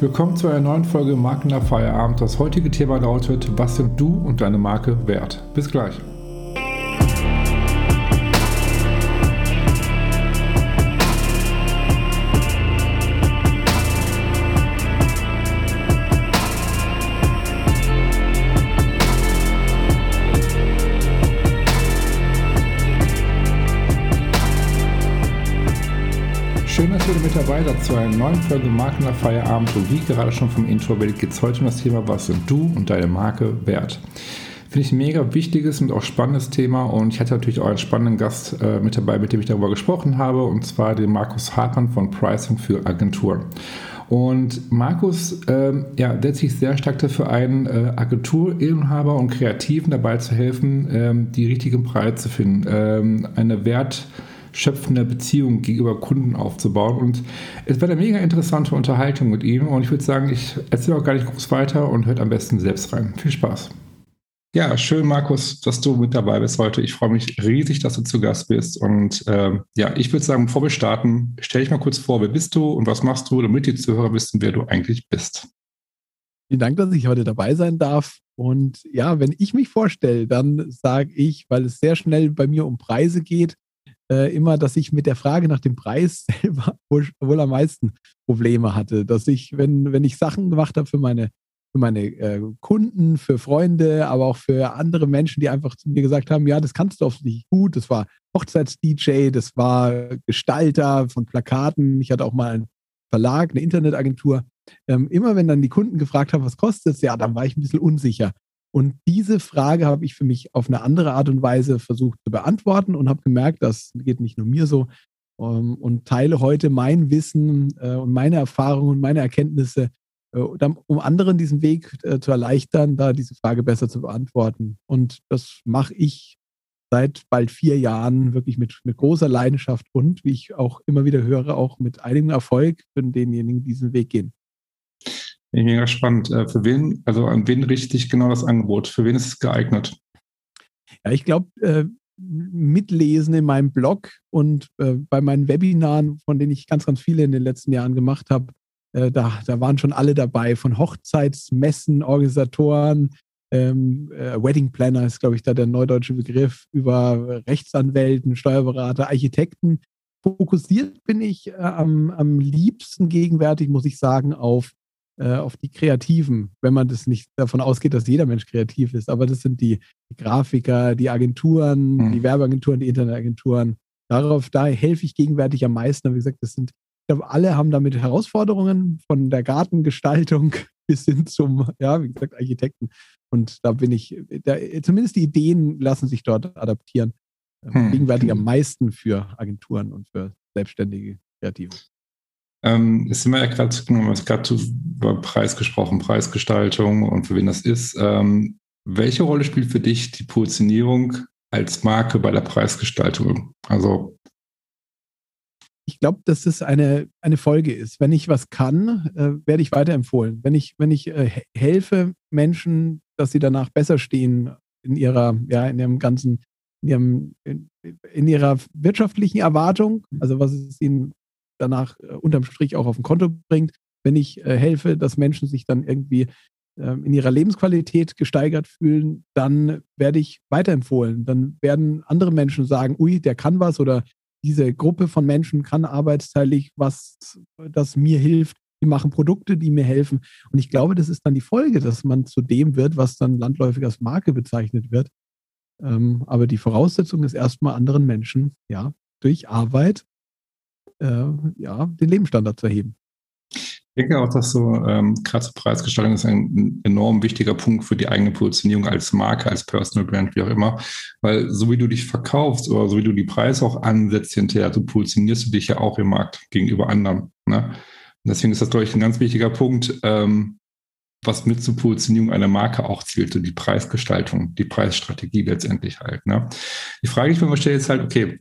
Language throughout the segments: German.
Willkommen zu einer neuen Folge Marken nach Feierabend. Das heutige Thema lautet, was sind du und deine Marke wert? Bis gleich. Seid zu einer neuen Folge Marken nach Feierabend. Und wie gerade schon vom Intro erwähnt, geht es heute um das Thema, was sind du und deine Marke wert? Finde ich ein mega wichtiges und auch spannendes Thema. Und ich hatte natürlich auch einen spannenden Gast äh, mit dabei, mit dem ich darüber gesprochen habe, und zwar den Markus Hartmann von Pricing für Agenturen. Und Markus ähm, ja, setzt sich sehr stark dafür ein, äh, Agenturinhaber und Kreativen dabei zu helfen, ähm, die richtigen Preise zu finden, ähm, eine Wert schöpfende Beziehung gegenüber Kunden aufzubauen. Und es war eine mega interessante Unterhaltung mit ihm. Und ich würde sagen, ich erzähle auch gar nicht groß weiter und hört am besten selbst rein. Viel Spaß. Ja, schön, Markus, dass du mit dabei bist heute. Ich freue mich riesig, dass du zu Gast bist. Und äh, ja, ich würde sagen, bevor wir starten, stell dich mal kurz vor, wer bist du und was machst du, damit die Zuhörer wissen, wer du eigentlich bist. Vielen Dank, dass ich heute dabei sein darf. Und ja, wenn ich mich vorstelle, dann sage ich, weil es sehr schnell bei mir um Preise geht, äh, immer, dass ich mit der Frage nach dem Preis selber wohl, wohl am meisten Probleme hatte. Dass ich, wenn, wenn ich Sachen gemacht habe für meine, für meine äh, Kunden, für Freunde, aber auch für andere Menschen, die einfach zu mir gesagt haben, ja, das kannst du offensichtlich gut. Das war Hochzeits-DJ, das war Gestalter von Plakaten. Ich hatte auch mal einen Verlag, eine Internetagentur. Ähm, immer wenn dann die Kunden gefragt haben, was kostet es, ja, dann war ich ein bisschen unsicher. Und diese Frage habe ich für mich auf eine andere Art und Weise versucht zu beantworten und habe gemerkt, das geht nicht nur mir so ähm, und teile heute mein Wissen äh, und meine Erfahrungen und meine Erkenntnisse, äh, um anderen diesen Weg äh, zu erleichtern, da diese Frage besser zu beantworten. Und das mache ich seit bald vier Jahren wirklich mit, mit großer Leidenschaft und, wie ich auch immer wieder höre, auch mit einigem Erfolg für denjenigen, die diesen Weg gehen. Mega spannend. Äh, für wen, also an wen richte ich genau das Angebot? Für wen ist es geeignet? Ja, ich glaube, äh, mitlesen in meinem Blog und äh, bei meinen Webinaren, von denen ich ganz, ganz viele in den letzten Jahren gemacht habe, äh, da, da waren schon alle dabei, von Hochzeitsmessen, Organisatoren, ähm, äh, Wedding Planner ist, glaube ich, da der neudeutsche Begriff, über Rechtsanwälten, Steuerberater, Architekten. Fokussiert bin ich äh, am, am liebsten gegenwärtig, muss ich sagen, auf äh, auf die Kreativen, wenn man das nicht davon ausgeht, dass jeder Mensch kreativ ist. Aber das sind die, die Grafiker, die Agenturen, mhm. die Werbeagenturen, die Internetagenturen. Darauf, da helfe ich gegenwärtig am meisten. Aber wie gesagt, das sind, ich glaube, alle haben damit Herausforderungen von der Gartengestaltung bis hin zum, ja, wie gesagt, Architekten. Und da bin ich, da, zumindest die Ideen lassen sich dort adaptieren. Hm. Gegenwärtig am meisten für Agenturen und für selbstständige Kreative. Ähm, jetzt sind wir ja gerade, gerade über Preis gesprochen, Preisgestaltung und für wen das ist. Ähm, welche Rolle spielt für dich die Positionierung als Marke bei der Preisgestaltung? Also ich glaube, dass es eine, eine Folge ist. Wenn ich was kann, äh, werde ich weiterempfohlen. Wenn ich, wenn ich äh, helfe Menschen, dass sie danach besser stehen in ihrer, ja, in ihrem ganzen, in, ihrem, in, in ihrer wirtschaftlichen Erwartung, also was es ihnen danach äh, unterm Strich auch auf dem Konto bringt, wenn ich äh, helfe, dass Menschen sich dann irgendwie äh, in ihrer Lebensqualität gesteigert fühlen, dann werde ich weiterempfohlen. Dann werden andere Menschen sagen, ui, der kann was oder diese Gruppe von Menschen kann arbeitsteilig was, das mir hilft. Die machen Produkte, die mir helfen. Und ich glaube, das ist dann die Folge, dass man zu dem wird, was dann landläufig als Marke bezeichnet wird. Ähm, aber die Voraussetzung ist erstmal anderen Menschen, ja, durch Arbeit äh, ja, den Lebensstandard zu erheben. Ich denke auch, dass so ähm, gerade zur Preisgestaltung ist ein, enorm wichtiger Punkt für die eigene Positionierung als Marke, als Personal Brand, wie auch immer. Weil so wie du dich verkaufst oder so wie du die Preise auch ansetzt hinterher, so positionierst du dich ja auch im Markt gegenüber anderen. Ne? Deswegen ist das, glaube ich, ein ganz wichtiger Punkt, ähm, was mit zur Positionierung einer Marke auch zielt, so die Preisgestaltung, die Preisstrategie letztendlich halt. Ne? Die Frage, die ich mir stelle, ist halt, okay,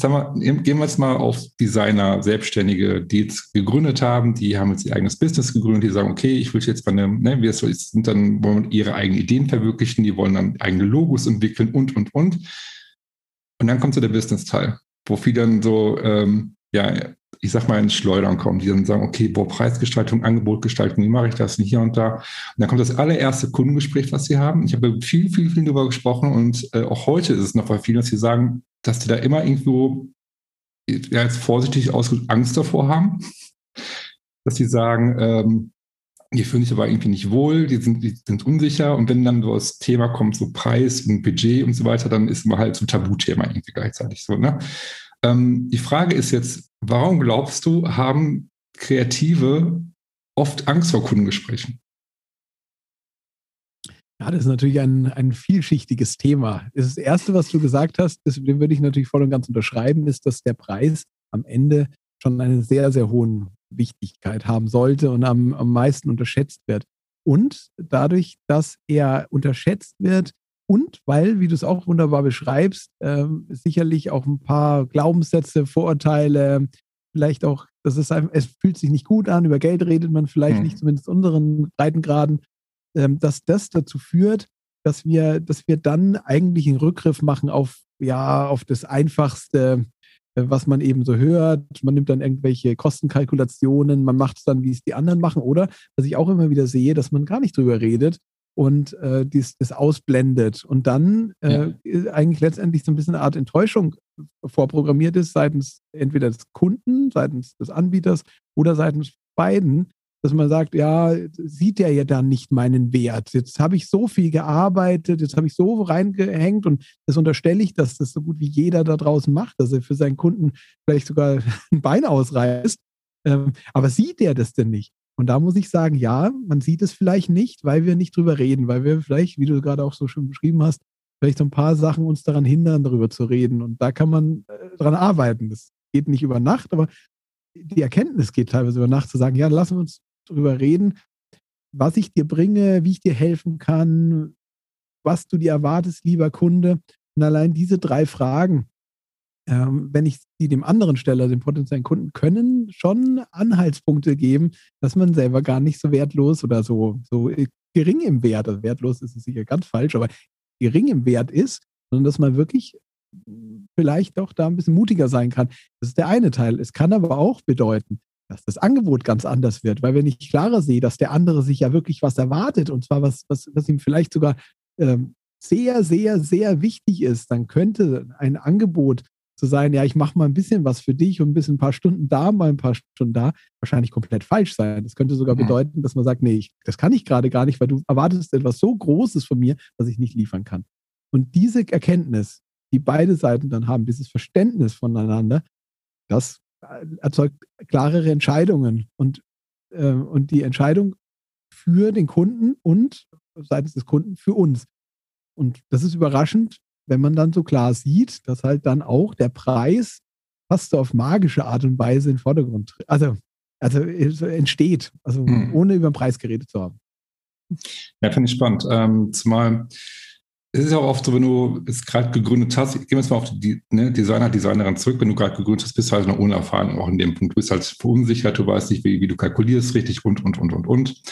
Haben wir, gehen wir jetzt mal auf Designer, Selbstständige, die jetzt gegründet haben, die haben jetzt ihr eigenes Business gegründet, die sagen, okay, ich will jetzt bei einem, ne, wir sind dann, wollen ihre eigenen Ideen verwirklichen, die wollen dann eigene Logos entwickeln und, und, und. Und dann kommt so der Business-Teil, wo viele dann so, ähm, ja, ich sag mal, ins Schleudern kommen, die dann sagen, okay, boah, Preisgestaltung, Angebotgestaltung, wie mache ich das und hier und da. Und dann kommt das allererste Kundengespräch, was sie haben. Ich habe viel, viel, viel darüber gesprochen und äh, auch heute ist es noch bei vielen, dass sie sagen, dass die da immer irgendwo, ja, jetzt vorsichtig ausgedrückt, Angst davor haben, dass sie sagen, ähm, die fühlen sich aber irgendwie nicht wohl, die sind, die sind unsicher und wenn dann so das Thema kommt, so Preis und Budget und so weiter, dann ist man halt so ein Tabuthema irgendwie gleichzeitig so. Ne? Ähm, die Frage ist jetzt, warum glaubst du, haben Kreative oft Angst vor Kundengesprächen? Ja, das ist natürlich ein, ein vielschichtiges Thema. Das Erste, was du gesagt hast, das, dem würde ich natürlich voll und ganz unterschreiben, ist, dass der Preis am Ende schon einen sehr, sehr hohen Wichtigkeit haben sollte und am, am meisten unterschätzt wird. Und dadurch, dass er unterschätzt wird und weil, wie du es auch wunderbar beschreibst, äh, sicherlich auch ein paar Glaubenssätze, Vorurteile, vielleicht auch, das ist einfach, es fühlt sich nicht gut an, über Geld redet man vielleicht hm. nicht, zumindest in unseren Breitengraden, äh, dass das dazu führt, dass wir, dass wir dann eigentlich einen Rückgriff machen auf, ja, auf das einfachste, äh, was man eben so hört. Man nimmt dann irgendwelche Kostenkalkulationen, man macht es dann, wie es die anderen machen. Oder, was ich auch immer wieder sehe, dass man gar nicht drüber redet und äh, dies, das ausblendet und dann äh, ja. eigentlich letztendlich so ein bisschen eine Art Enttäuschung vorprogrammiert ist seitens entweder des Kunden, seitens des Anbieters oder seitens beiden, dass man sagt, ja, sieht der ja dann nicht meinen Wert. Jetzt habe ich so viel gearbeitet, jetzt habe ich so reingehängt und das unterstelle ich, dass das so gut wie jeder da draußen macht, dass er für seinen Kunden vielleicht sogar ein Bein ausreißt. Ähm, aber sieht der das denn nicht? Und da muss ich sagen, ja, man sieht es vielleicht nicht, weil wir nicht drüber reden, weil wir vielleicht, wie du gerade auch so schön beschrieben hast, vielleicht so ein paar Sachen uns daran hindern, darüber zu reden. Und da kann man äh, dran arbeiten. Das geht nicht über Nacht, aber die Erkenntnis geht teilweise über Nacht zu sagen, ja, lassen wir uns drüber reden, was ich dir bringe, wie ich dir helfen kann, was du dir erwartest, lieber Kunde. Und allein diese drei Fragen, ähm, wenn ich die dem anderen stelle, dem potenziellen Kunden, können schon Anhaltspunkte geben, dass man selber gar nicht so wertlos oder so, so gering im Wert, also wertlos ist es sicher ganz falsch, aber gering im Wert ist, sondern dass man wirklich vielleicht doch da ein bisschen mutiger sein kann. Das ist der eine Teil. Es kann aber auch bedeuten, dass das Angebot ganz anders wird, weil wenn ich klarer sehe, dass der andere sich ja wirklich was erwartet und zwar was, was, was ihm vielleicht sogar ähm, sehr, sehr, sehr wichtig ist, dann könnte ein Angebot zu sein, ja, ich mache mal ein bisschen was für dich und ein bisschen ein paar Stunden da, mal ein paar Stunden da, wahrscheinlich komplett falsch sein. Das könnte sogar mhm. bedeuten, dass man sagt, nee, ich, das kann ich gerade gar nicht, weil du erwartest etwas so Großes von mir, was ich nicht liefern kann. Und diese Erkenntnis, die beide Seiten dann haben, dieses Verständnis voneinander, das erzeugt klarere Entscheidungen und, äh, und die Entscheidung für den Kunden und seitens des Kunden für uns. Und das ist überraschend, wenn man dann so klar sieht, dass halt dann auch der Preis fast so auf magische Art und Weise in den Vordergrund tritt. Also, also entsteht, also hm. ohne über den Preis geredet zu haben. Ja, finde ich spannend. Ähm, zumal es ist auch oft so, wenn du es gerade gegründet hast, gehen wir jetzt mal auf die ne, Designer, Designerin zurück, wenn du gerade gegründet hast, bist du halt noch unerfahren, auch in dem Punkt. Du bist halt verunsichert, du weißt nicht, wie, wie du kalkulierst richtig und, und, und, und, und.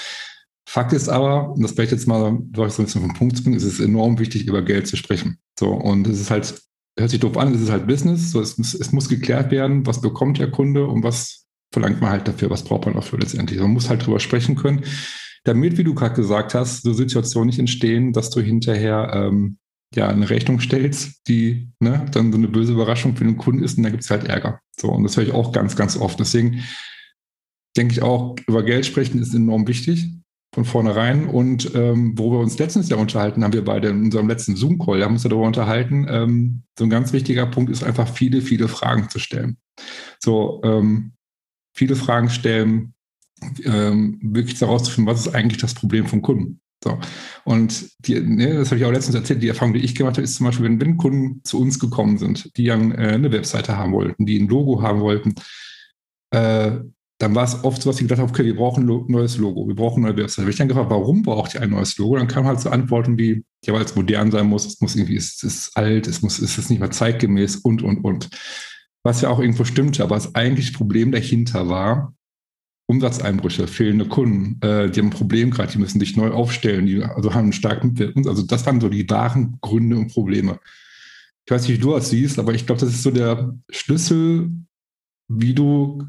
Fakt ist aber, und das vielleicht jetzt mal, so ein bisschen vom Punkt zu bringen, ist es enorm wichtig, über Geld zu sprechen. So, und es ist halt, hört sich doof an, es ist halt Business, so, es, muss, es muss geklärt werden, was bekommt der Kunde und was verlangt man halt dafür, was braucht man dafür letztendlich. Man muss halt drüber sprechen können damit, wie du gerade gesagt hast, so Situationen nicht entstehen, dass du hinterher ähm, ja eine Rechnung stellst, die ne, dann so eine böse Überraschung für den Kunden ist und da gibt es halt Ärger. So, und das höre ich auch ganz, ganz oft. Deswegen denke ich auch, über Geld sprechen ist enorm wichtig von vornherein. Und ähm, wo wir uns letztens ja unterhalten, haben wir beide in unserem letzten Zoom-Call, haben uns darüber unterhalten, ähm, so ein ganz wichtiger Punkt ist einfach viele, viele Fragen zu stellen. So, ähm, viele Fragen stellen, ähm, wirklich herauszufinden, was ist eigentlich das Problem vom Kunden. So. Und die, ne, das habe ich auch letztens erzählt, die Erfahrung, die ich gemacht habe, ist zum Beispiel, wenn, wenn Kunden zu uns gekommen sind, die dann äh, eine Webseite haben wollten, die ein Logo haben wollten, äh, dann war es oft so, dass ich gedacht habe, okay, wir brauchen ein neues Logo, wir brauchen eine neue Webseite. Wenn ich dann gefragt, warum braucht ihr ein neues Logo? Dann kamen halt so Antworten wie, ja, weil es modern sein muss, es muss irgendwie, es ist alt, es muss, es ist nicht mehr zeitgemäß und, und, und. Was ja auch irgendwo stimmte, aber das eigentliche Problem dahinter war, Umsatzeinbrüche, fehlende Kunden, äh, die haben ein Problem gerade, die müssen sich neu aufstellen, die also haben einen starken Mitwirkung. Also das waren so die wahren Gründe und Probleme. Ich weiß nicht, wie du das siehst, aber ich glaube, das ist so der Schlüssel, wie du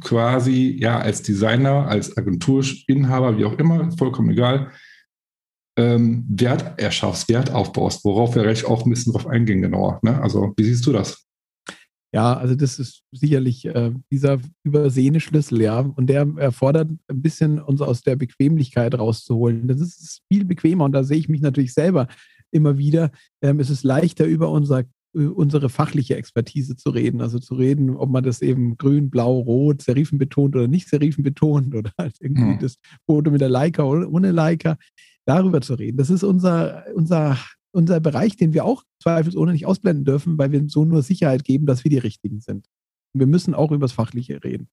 quasi ja als Designer, als Agenturinhaber, wie auch immer, vollkommen egal, ähm, Wert erschaffst, Wert aufbaust, worauf wir recht auch ein bisschen drauf eingehen genauer. Ne? Also wie siehst du das? Ja, also das ist sicherlich äh, dieser übersehene Schlüssel, ja. Und der erfordert ein bisschen uns aus der Bequemlichkeit rauszuholen. Das ist viel bequemer und da sehe ich mich natürlich selber immer wieder. Ähm, es ist leichter, über unser, unsere fachliche Expertise zu reden. Also zu reden, ob man das eben grün, blau, rot, Serifen betont oder nicht Serifen betont oder halt irgendwie hm. das Foto mit der Leica oder ohne Leica. Darüber zu reden. Das ist unser, unser unser Bereich, den wir auch zweifelsohne nicht ausblenden dürfen, weil wir so nur Sicherheit geben, dass wir die Richtigen sind. wir müssen auch über das Fachliche reden.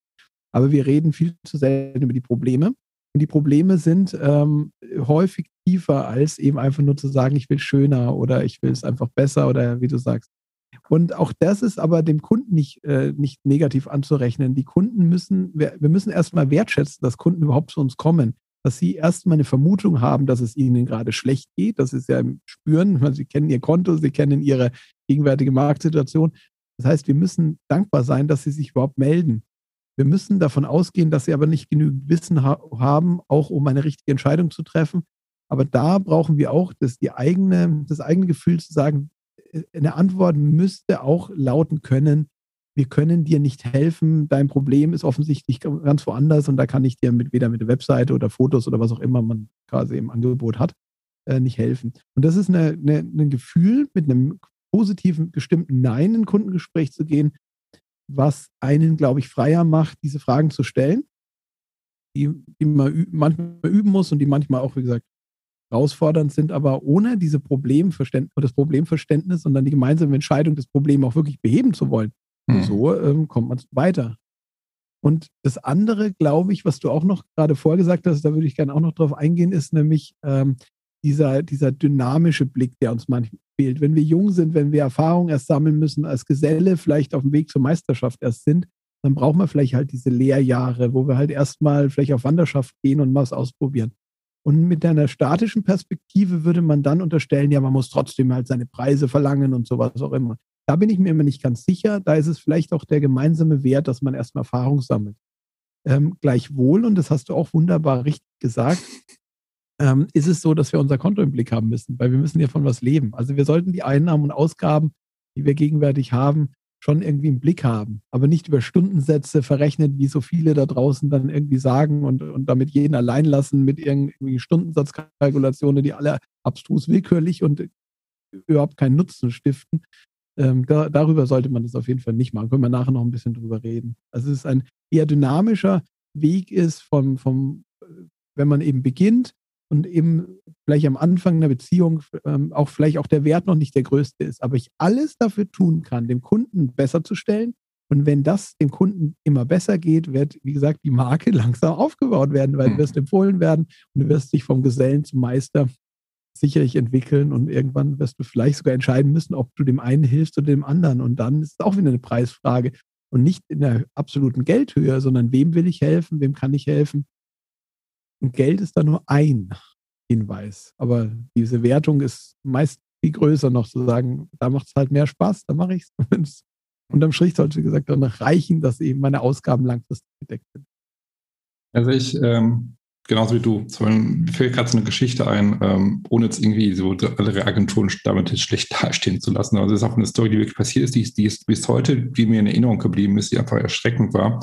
Aber wir reden viel zu selten über die Probleme. Und die Probleme sind ähm, häufig tiefer, als eben einfach nur zu sagen, ich will schöner oder ich will es einfach besser oder wie du sagst. Und auch das ist aber dem Kunden nicht, äh, nicht negativ anzurechnen. Die Kunden müssen, wir, wir müssen erstmal wertschätzen, dass Kunden überhaupt zu uns kommen dass Sie erstmal eine Vermutung haben, dass es Ihnen gerade schlecht geht. Das ist ja im Spüren. Sie kennen Ihr Konto, Sie kennen Ihre gegenwärtige Marktsituation. Das heißt, wir müssen dankbar sein, dass Sie sich überhaupt melden. Wir müssen davon ausgehen, dass Sie aber nicht genügend Wissen ha haben, auch um eine richtige Entscheidung zu treffen. Aber da brauchen wir auch das, die eigene, das eigene Gefühl zu sagen, äh, eine Antwort müsste auch lauten können, wir können dir nicht helfen, dein Problem ist offensichtlich ganz woanders und da kann ich dir mit, weder mit der Webseite oder Fotos oder was auch immer man quasi im Angebot hat, äh, nicht helfen. Und das ist eine, eine, ein Gefühl, mit einem positiven, gestimmten Nein in ein Kundengespräch zu gehen, was einen, glaube ich, freier macht, diese Fragen zu stellen, die, die man manchmal üben muss und die manchmal auch, wie gesagt, herausfordernd sind, aber ohne diese Problemverständnis, das Problemverständnis und dann die gemeinsame Entscheidung, das Problem auch wirklich beheben zu wollen, hm. So ähm, kommt man weiter. Und das andere, glaube ich, was du auch noch gerade vorgesagt hast, da würde ich gerne auch noch drauf eingehen, ist nämlich ähm, dieser, dieser dynamische Blick, der uns manchmal fehlt. Wenn wir jung sind, wenn wir Erfahrung erst sammeln müssen, als Geselle vielleicht auf dem Weg zur Meisterschaft erst sind, dann brauchen wir vielleicht halt diese Lehrjahre, wo wir halt erstmal vielleicht auf Wanderschaft gehen und was ausprobieren. Und mit einer statischen Perspektive würde man dann unterstellen, ja, man muss trotzdem halt seine Preise verlangen und sowas auch immer. Da bin ich mir immer nicht ganz sicher. Da ist es vielleicht auch der gemeinsame Wert, dass man erstmal Erfahrung sammelt. Ähm, gleichwohl, und das hast du auch wunderbar richtig gesagt, ähm, ist es so, dass wir unser Konto im Blick haben müssen, weil wir müssen ja von was leben. Also wir sollten die Einnahmen und Ausgaben, die wir gegenwärtig haben, schon irgendwie im Blick haben, aber nicht über Stundensätze verrechnet, wie so viele da draußen dann irgendwie sagen und, und damit jeden allein lassen mit irgendwie Stundensatzkalkulationen, die alle abstrus willkürlich und überhaupt keinen Nutzen stiften, ähm, da, darüber sollte man das auf jeden Fall nicht machen. Können wir nachher noch ein bisschen drüber reden. Also es ist ein eher dynamischer Weg ist vom, vom wenn man eben beginnt und eben vielleicht am Anfang einer Beziehung ähm, auch vielleicht auch der Wert noch nicht der größte ist, aber ich alles dafür tun kann, dem Kunden besser zu stellen. Und wenn das dem Kunden immer besser geht, wird, wie gesagt, die Marke langsam aufgebaut werden, weil du wirst empfohlen werden und du wirst dich vom Gesellen zum Meister sicherlich entwickeln und irgendwann wirst du vielleicht sogar entscheiden müssen, ob du dem einen hilfst oder dem anderen. Und dann ist es auch wieder eine Preisfrage. Und nicht in der absoluten Geldhöhe, sondern wem will ich helfen, wem kann ich helfen. Und Geld ist da nur ein Hinweis. Aber diese Wertung ist meist viel größer noch zu sagen, da macht es halt mehr Spaß, da mache ich es. Unterm Strich sollte, wie gesagt, danach reichen, dass eben meine Ausgaben langfristig gedeckt sind. Also ich ähm, genauso wie du. Mir fällt gerade so eine Geschichte ein, ähm, ohne jetzt irgendwie so andere Agenturen damit schlecht dastehen zu lassen. Also das ist auch eine Story, die wirklich passiert ist, die, die ist bis heute, die mir in Erinnerung geblieben ist, die einfach erschreckend war.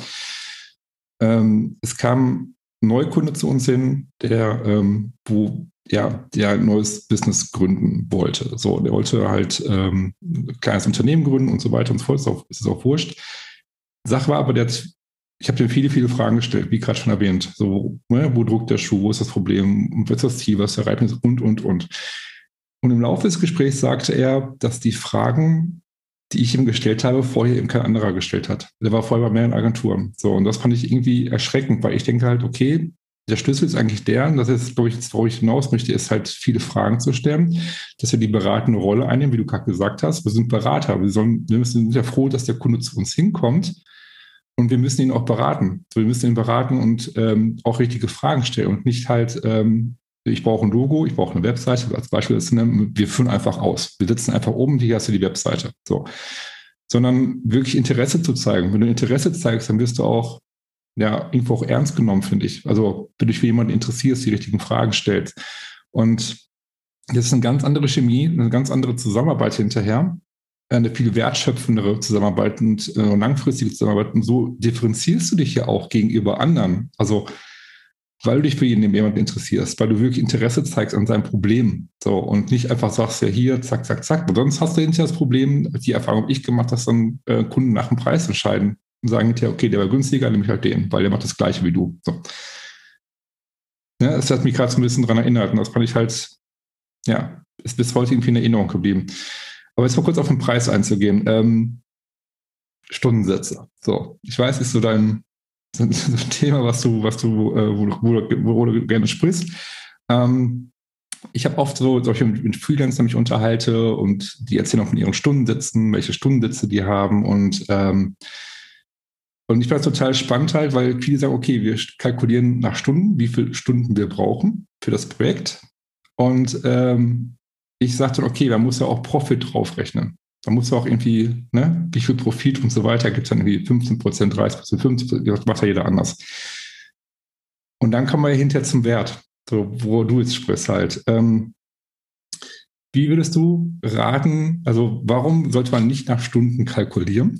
Ähm, es kam Neukunde zu uns hin, der, ähm, wo ja, der ein neues Business gründen wollte. So, der wollte halt ähm, ein kleines Unternehmen gründen und so weiter und so fort. Ist auch, ist auch wurscht. Sache war aber, der hat ich habe dir viele, viele Fragen gestellt, wie gerade schon erwähnt. So, ne, wo druckt der Schuh, wo ist das Problem, was ist das Ziel, was ist der Reifnis und, und, und. Und im Laufe des Gesprächs sagte er, dass die Fragen, die ich ihm gestellt habe, vorher eben kein anderer gestellt hat. Der war vorher bei mehreren Agenturen. So, und das fand ich irgendwie erschreckend, weil ich denke halt, okay, der Schlüssel ist eigentlich der, und das ist, glaube ich, worauf ich hinaus möchte, ist halt viele Fragen zu stellen, dass wir die beratende Rolle einnehmen, wie du gerade gesagt hast. Wir sind Berater. Wir, sollen, wir sind ja froh, dass der Kunde zu uns hinkommt und wir müssen ihn auch beraten. Wir müssen ihn beraten und ähm, auch richtige Fragen stellen und nicht halt, ähm, ich brauche ein Logo, ich brauche eine Webseite. Als Beispiel ist, ne, wir führen einfach aus. Wir sitzen einfach oben, hier hast du die Webseite. So. Sondern wirklich Interesse zu zeigen. Wenn du Interesse zeigst, dann wirst du auch ja irgendwo auch ernst genommen, finde ich. Also wenn du dich für jemanden interessierst, die richtigen Fragen stellst. Und das ist eine ganz andere Chemie, eine ganz andere Zusammenarbeit hinterher, eine viel wertschöpfendere Zusammenarbeit und äh, langfristige Zusammenarbeit. Und so differenzierst du dich ja auch gegenüber anderen. Also weil du dich für jemanden interessierst, weil du wirklich Interesse zeigst an seinem Problem. So, und nicht einfach sagst, ja hier, zack, zack, zack. Und sonst hast du hinterher das Problem, die Erfahrung habe ich gemacht, dass dann äh, Kunden nach dem Preis entscheiden und sagen hinterher, okay, der war günstiger, nehme ich halt den, weil der macht das gleiche wie du. So. Ja, das hat mich gerade so ein bisschen daran erinnert und das fand ich halt, ja, ist bis heute irgendwie in Erinnerung geblieben. Aber jetzt mal kurz auf den Preis einzugehen. Ähm, Stundensätze. So, ich weiß, ist so dein, so ein Thema, was du, was du, äh, wo, wo, wo, du gerne sprichst. Ähm, ich habe oft so solche mit Freelancern mich unterhalte und die erzählen auch von ihren Stundensätzen, welche Stundensätze die haben und ähm, und ich fand es total spannend halt, weil viele sagen, okay, wir kalkulieren nach Stunden, wie viele Stunden wir brauchen für das Projekt. Und ähm, ich sagte, okay, da muss ja auch Profit draufrechnen. Da muss ja auch irgendwie, ne, wie viel Profit und so weiter gibt es dann irgendwie 15 Prozent, 30 Prozent, 50 Prozent, macht ja jeder anders. Und dann kommen wir hinterher zum Wert, so, wo du jetzt sprichst halt. Ähm, wie würdest du raten, also warum sollte man nicht nach Stunden kalkulieren,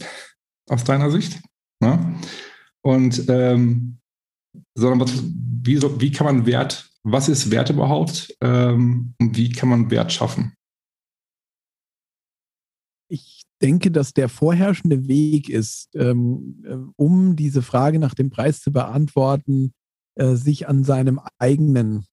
aus deiner Sicht? Ne? Und ähm, sondern was, wie, wie kann man Wert, was ist Wert überhaupt ähm, und wie kann man Wert schaffen? Ich denke, dass der vorherrschende Weg ist, ähm, äh, um diese Frage nach dem Preis zu beantworten, äh, sich an seinem eigenen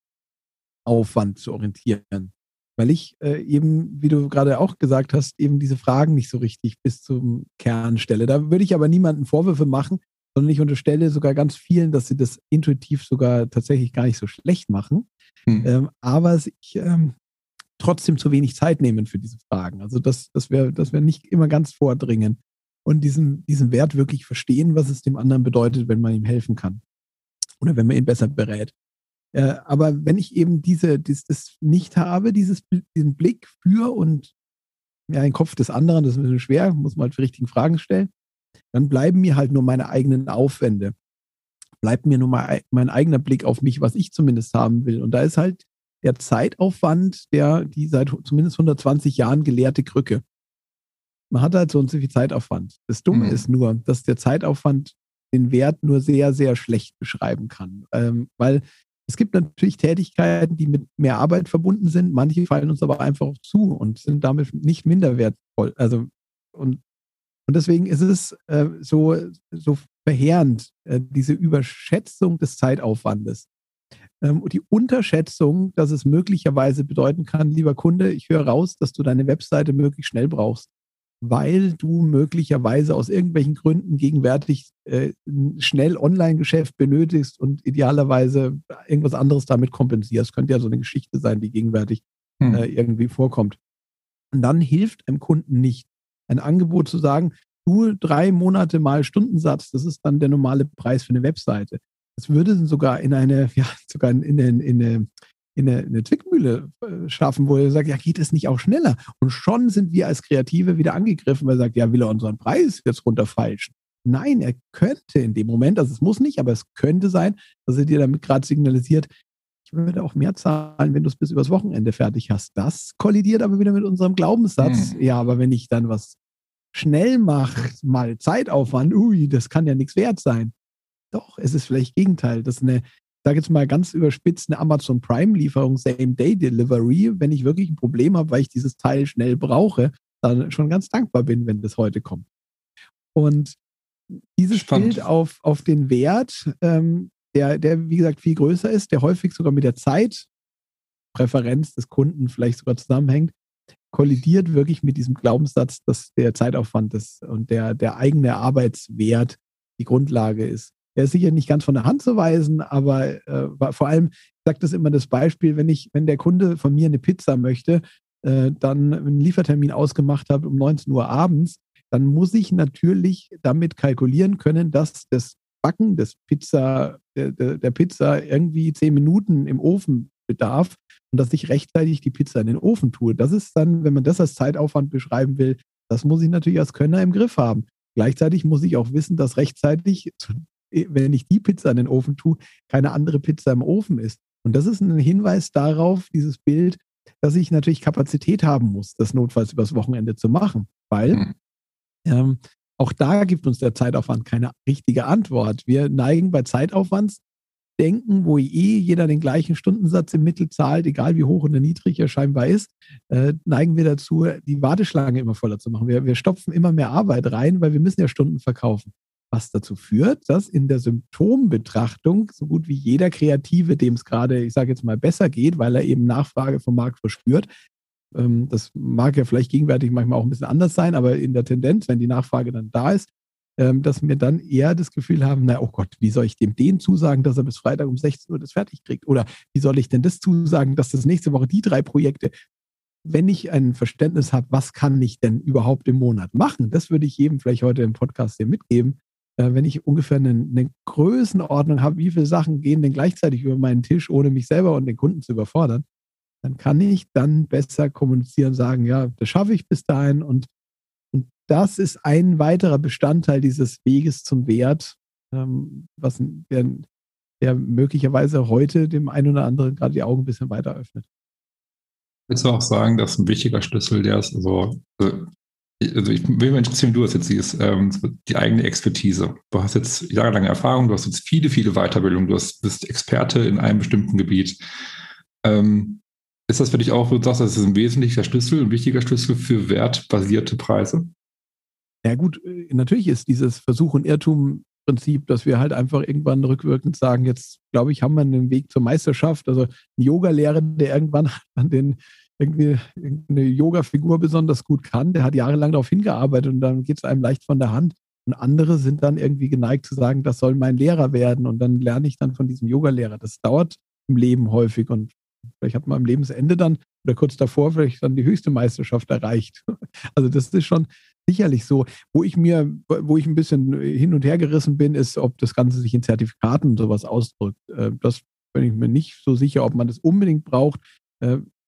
Aufwand zu orientieren weil ich äh, eben, wie du gerade auch gesagt hast, eben diese Fragen nicht so richtig bis zum Kern stelle. Da würde ich aber niemanden Vorwürfe machen, sondern ich unterstelle sogar ganz vielen, dass sie das intuitiv sogar tatsächlich gar nicht so schlecht machen, hm. ähm, aber sich ähm, trotzdem zu wenig Zeit nehmen für diese Fragen. Also dass, dass, wir, dass wir nicht immer ganz vordringen und diesen, diesen Wert wirklich verstehen, was es dem anderen bedeutet, wenn man ihm helfen kann oder wenn man ihn besser berät. Äh, aber wenn ich eben diese, dies, das nicht habe, dieses, diesen Blick für und ja, den Kopf des anderen, das ist ein bisschen schwer, muss man halt für richtigen Fragen stellen, dann bleiben mir halt nur meine eigenen Aufwände. Bleibt mir nur mein, mein eigener Blick auf mich, was ich zumindest haben will. Und da ist halt der Zeitaufwand, der die seit zumindest 120 Jahren gelehrte Krücke. Man hat halt so und so viel Zeitaufwand. Das Dumme mhm. ist nur, dass der Zeitaufwand den Wert nur sehr, sehr schlecht beschreiben kann. Ähm, weil es gibt natürlich Tätigkeiten, die mit mehr Arbeit verbunden sind. Manche fallen uns aber einfach zu und sind damit nicht minder wertvoll. Also, und, und deswegen ist es äh, so, so verheerend, äh, diese Überschätzung des Zeitaufwandes. Ähm, und die Unterschätzung, dass es möglicherweise bedeuten kann, lieber Kunde, ich höre raus, dass du deine Webseite möglichst schnell brauchst weil du möglicherweise aus irgendwelchen Gründen gegenwärtig äh, ein schnell Online-Geschäft benötigst und idealerweise irgendwas anderes damit kompensierst. Könnte ja so eine Geschichte sein, die gegenwärtig hm. äh, irgendwie vorkommt. Und dann hilft einem Kunden nicht, ein Angebot zu sagen, du drei Monate mal Stundensatz, das ist dann der normale Preis für eine Webseite. Das würde sogar in eine, ja, sogar in eine, in eine in eine, eine Zwickmühle äh, schaffen, wo er sagt, ja, geht es nicht auch schneller? Und schon sind wir als Kreative wieder angegriffen, weil er sagt, ja, will er unseren Preis jetzt runterfalschen? Nein, er könnte in dem Moment, also es muss nicht, aber es könnte sein, dass er dir damit gerade signalisiert, ich würde auch mehr zahlen, wenn du es bis übers Wochenende fertig hast. Das kollidiert aber wieder mit unserem Glaubenssatz. Hm. Ja, aber wenn ich dann was schnell mache, mal Zeitaufwand, ui, das kann ja nichts wert sein. Doch, es ist vielleicht Gegenteil. Das ist eine sage jetzt mal ganz überspitzt, eine Amazon Prime-Lieferung, Same-Day-Delivery, wenn ich wirklich ein Problem habe, weil ich dieses Teil schnell brauche, dann schon ganz dankbar bin, wenn das heute kommt. Und dieses Spannend. Bild auf, auf den Wert, ähm, der, der, wie gesagt, viel größer ist, der häufig sogar mit der Zeitpräferenz des Kunden vielleicht sogar zusammenhängt, kollidiert wirklich mit diesem Glaubenssatz, dass der Zeitaufwand ist und der, der eigene Arbeitswert die Grundlage ist. Er ist sicher nicht ganz von der Hand zu weisen, aber äh, vor allem, ich sage das immer das Beispiel, wenn ich, wenn der Kunde von mir eine Pizza möchte, äh, dann einen Liefertermin ausgemacht habe um 19 Uhr abends, dann muss ich natürlich damit kalkulieren können, dass das Backen des Pizza, der, der Pizza irgendwie zehn Minuten im Ofen bedarf und dass ich rechtzeitig die Pizza in den Ofen tue. Das ist dann, wenn man das als Zeitaufwand beschreiben will, das muss ich natürlich als Könner im Griff haben. Gleichzeitig muss ich auch wissen, dass rechtzeitig wenn ich die Pizza in den Ofen tue, keine andere Pizza im Ofen ist. Und das ist ein Hinweis darauf, dieses Bild, dass ich natürlich Kapazität haben muss, das notfalls übers Wochenende zu machen. Weil mhm. ähm, auch da gibt uns der Zeitaufwand keine richtige Antwort. Wir neigen bei Zeitaufwandsdenken, wo eh jeder den gleichen Stundensatz im Mittel zahlt, egal wie hoch oder niedrig er scheinbar ist, äh, neigen wir dazu, die Warteschlange immer voller zu machen. Wir, wir stopfen immer mehr Arbeit rein, weil wir müssen ja Stunden verkaufen. Was dazu führt, dass in der Symptombetrachtung so gut wie jeder Kreative, dem es gerade, ich sage jetzt mal, besser geht, weil er eben Nachfrage vom Markt verspürt, ähm, das mag ja vielleicht gegenwärtig manchmal auch ein bisschen anders sein, aber in der Tendenz, wenn die Nachfrage dann da ist, ähm, dass wir dann eher das Gefühl haben, na, oh Gott, wie soll ich dem den zusagen, dass er bis Freitag um 16 Uhr das fertig kriegt? Oder wie soll ich denn das zusagen, dass das nächste Woche die drei Projekte, wenn ich ein Verständnis habe, was kann ich denn überhaupt im Monat machen? Das würde ich jedem vielleicht heute im Podcast hier mitgeben. Äh, wenn ich ungefähr eine, eine Größenordnung habe, wie viele Sachen gehen denn gleichzeitig über meinen Tisch, ohne mich selber und den Kunden zu überfordern, dann kann ich dann besser kommunizieren, sagen, ja, das schaffe ich bis dahin. Und, und das ist ein weiterer Bestandteil dieses Weges zum Wert, ähm, was der, der möglicherweise heute dem einen oder anderen gerade die Augen ein bisschen weiter öffnet. Willst du auch sagen, dass ein wichtiger Schlüssel, der ist, also, also, ich will mich interessieren, wie du das jetzt siehst, ähm, die eigene Expertise. Du hast jetzt jahrelange Erfahrung, du hast jetzt viele, viele Weiterbildungen, du hast, bist Experte in einem bestimmten Gebiet. Ähm, ist das für dich auch, wo du sagst, das ist ein wesentlicher Schlüssel, ein wichtiger Schlüssel für wertbasierte Preise? Ja gut, äh, natürlich ist dieses Versuch- und Irrtum-Prinzip, dass wir halt einfach irgendwann rückwirkend sagen, jetzt glaube ich, haben wir einen Weg zur Meisterschaft. Also ein Yoga-Lehrer, der irgendwann an den irgendwie eine Yoga-Figur besonders gut kann, der hat jahrelang darauf hingearbeitet und dann geht es einem leicht von der Hand. Und andere sind dann irgendwie geneigt zu sagen, das soll mein Lehrer werden und dann lerne ich dann von diesem Yoga-Lehrer. Das dauert im Leben häufig und Vielleicht hat man am Lebensende dann oder kurz davor vielleicht dann die höchste Meisterschaft erreicht. Also das ist schon sicherlich so. Wo ich mir, wo ich ein bisschen hin und her gerissen bin, ist, ob das Ganze sich in Zertifikaten und sowas ausdrückt. Äh, das bin ich mir nicht so sicher, ob man das unbedingt braucht.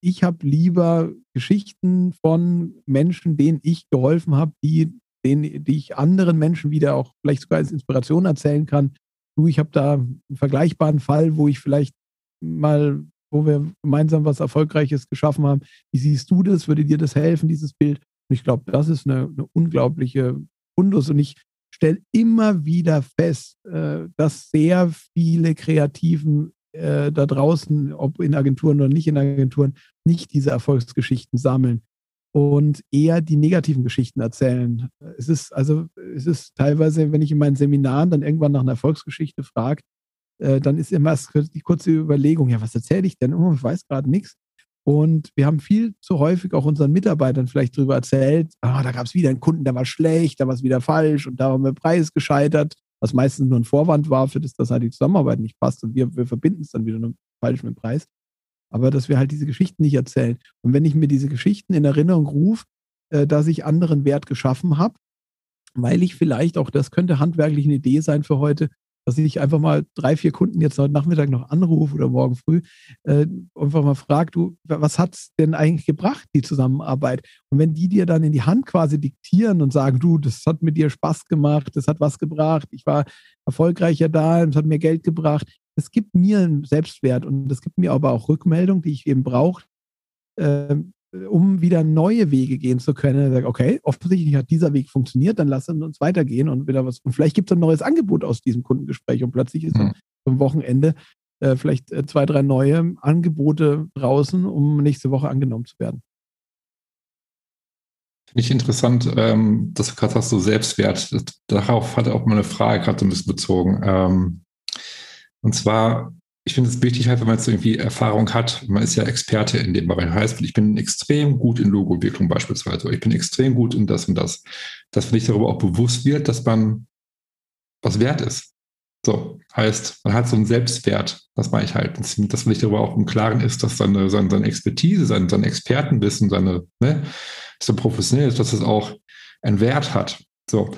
Ich habe lieber Geschichten von Menschen, denen ich geholfen habe, die, die ich anderen Menschen wieder auch vielleicht sogar als Inspiration erzählen kann. Du, ich habe da einen vergleichbaren Fall, wo ich vielleicht mal wo wir gemeinsam was Erfolgreiches geschaffen haben. Wie siehst du das? Würde dir das helfen, dieses Bild? Und ich glaube, das ist eine, eine unglaubliche Fundus. Und ich stelle immer wieder fest, äh, dass sehr viele Kreativen äh, da draußen, ob in Agenturen oder nicht in Agenturen, nicht diese Erfolgsgeschichten sammeln und eher die negativen Geschichten erzählen. Es ist also, es ist teilweise, wenn ich in meinen Seminaren dann irgendwann nach einer Erfolgsgeschichte frage, äh, dann ist immer die kurze Überlegung, ja, was erzähle ich denn? Oh, ich weiß gerade nichts. Und wir haben viel zu häufig auch unseren Mitarbeitern vielleicht darüber erzählt, ah, da gab es wieder einen Kunden, der war schlecht, da war es wieder falsch und da haben wir Preis gescheitert, was meistens nur ein Vorwand war, für das, dass halt die Zusammenarbeit nicht passt und wir, wir verbinden es dann wieder falsch mit dem Preis. Aber dass wir halt diese Geschichten nicht erzählen. Und wenn ich mir diese Geschichten in Erinnerung rufe, äh, dass ich anderen Wert geschaffen habe, weil ich vielleicht auch, das könnte handwerklich eine Idee sein für heute, dass ich einfach mal drei, vier Kunden jetzt heute Nachmittag noch anrufe oder morgen früh, äh, einfach mal frage, du, was hat es denn eigentlich gebracht, die Zusammenarbeit? Und wenn die dir dann in die Hand quasi diktieren und sagen, du, das hat mit dir Spaß gemacht, das hat was gebracht, ich war erfolgreicher da, es hat mir Geld gebracht, es gibt mir einen Selbstwert und es gibt mir aber auch Rückmeldung, die ich eben brauche, äh, um wieder neue Wege gehen zu können. Sage, okay, offensichtlich hat dieser Weg funktioniert, dann lassen wir uns weitergehen und wieder was. Und vielleicht gibt es ein neues Angebot aus diesem Kundengespräch und plötzlich ist mhm. am Wochenende äh, vielleicht äh, zwei, drei neue Angebote draußen, um nächste Woche angenommen zu werden. Finde ich interessant, ähm, dass du gerade hast, so Selbstwert. Darauf hatte auch mal eine Frage gerade ein bisschen bezogen. Ähm, und zwar, ich finde es wichtig, halt, wenn man jetzt irgendwie Erfahrung hat, man ist ja Experte in dem Bereich. Heißt, ich bin extrem gut in Logoentwicklung beispielsweise. Ich bin extrem gut in das und das. Dass man sich darüber auch bewusst wird, dass man was wert ist. So, heißt, man hat so einen Selbstwert, das meine ich halt, dass man sich darüber auch im Klaren ist, dass seine, seine, seine Expertise, sein, sein Expertenwissen, seine, ne, so professionell ist, dass es auch einen Wert hat. So.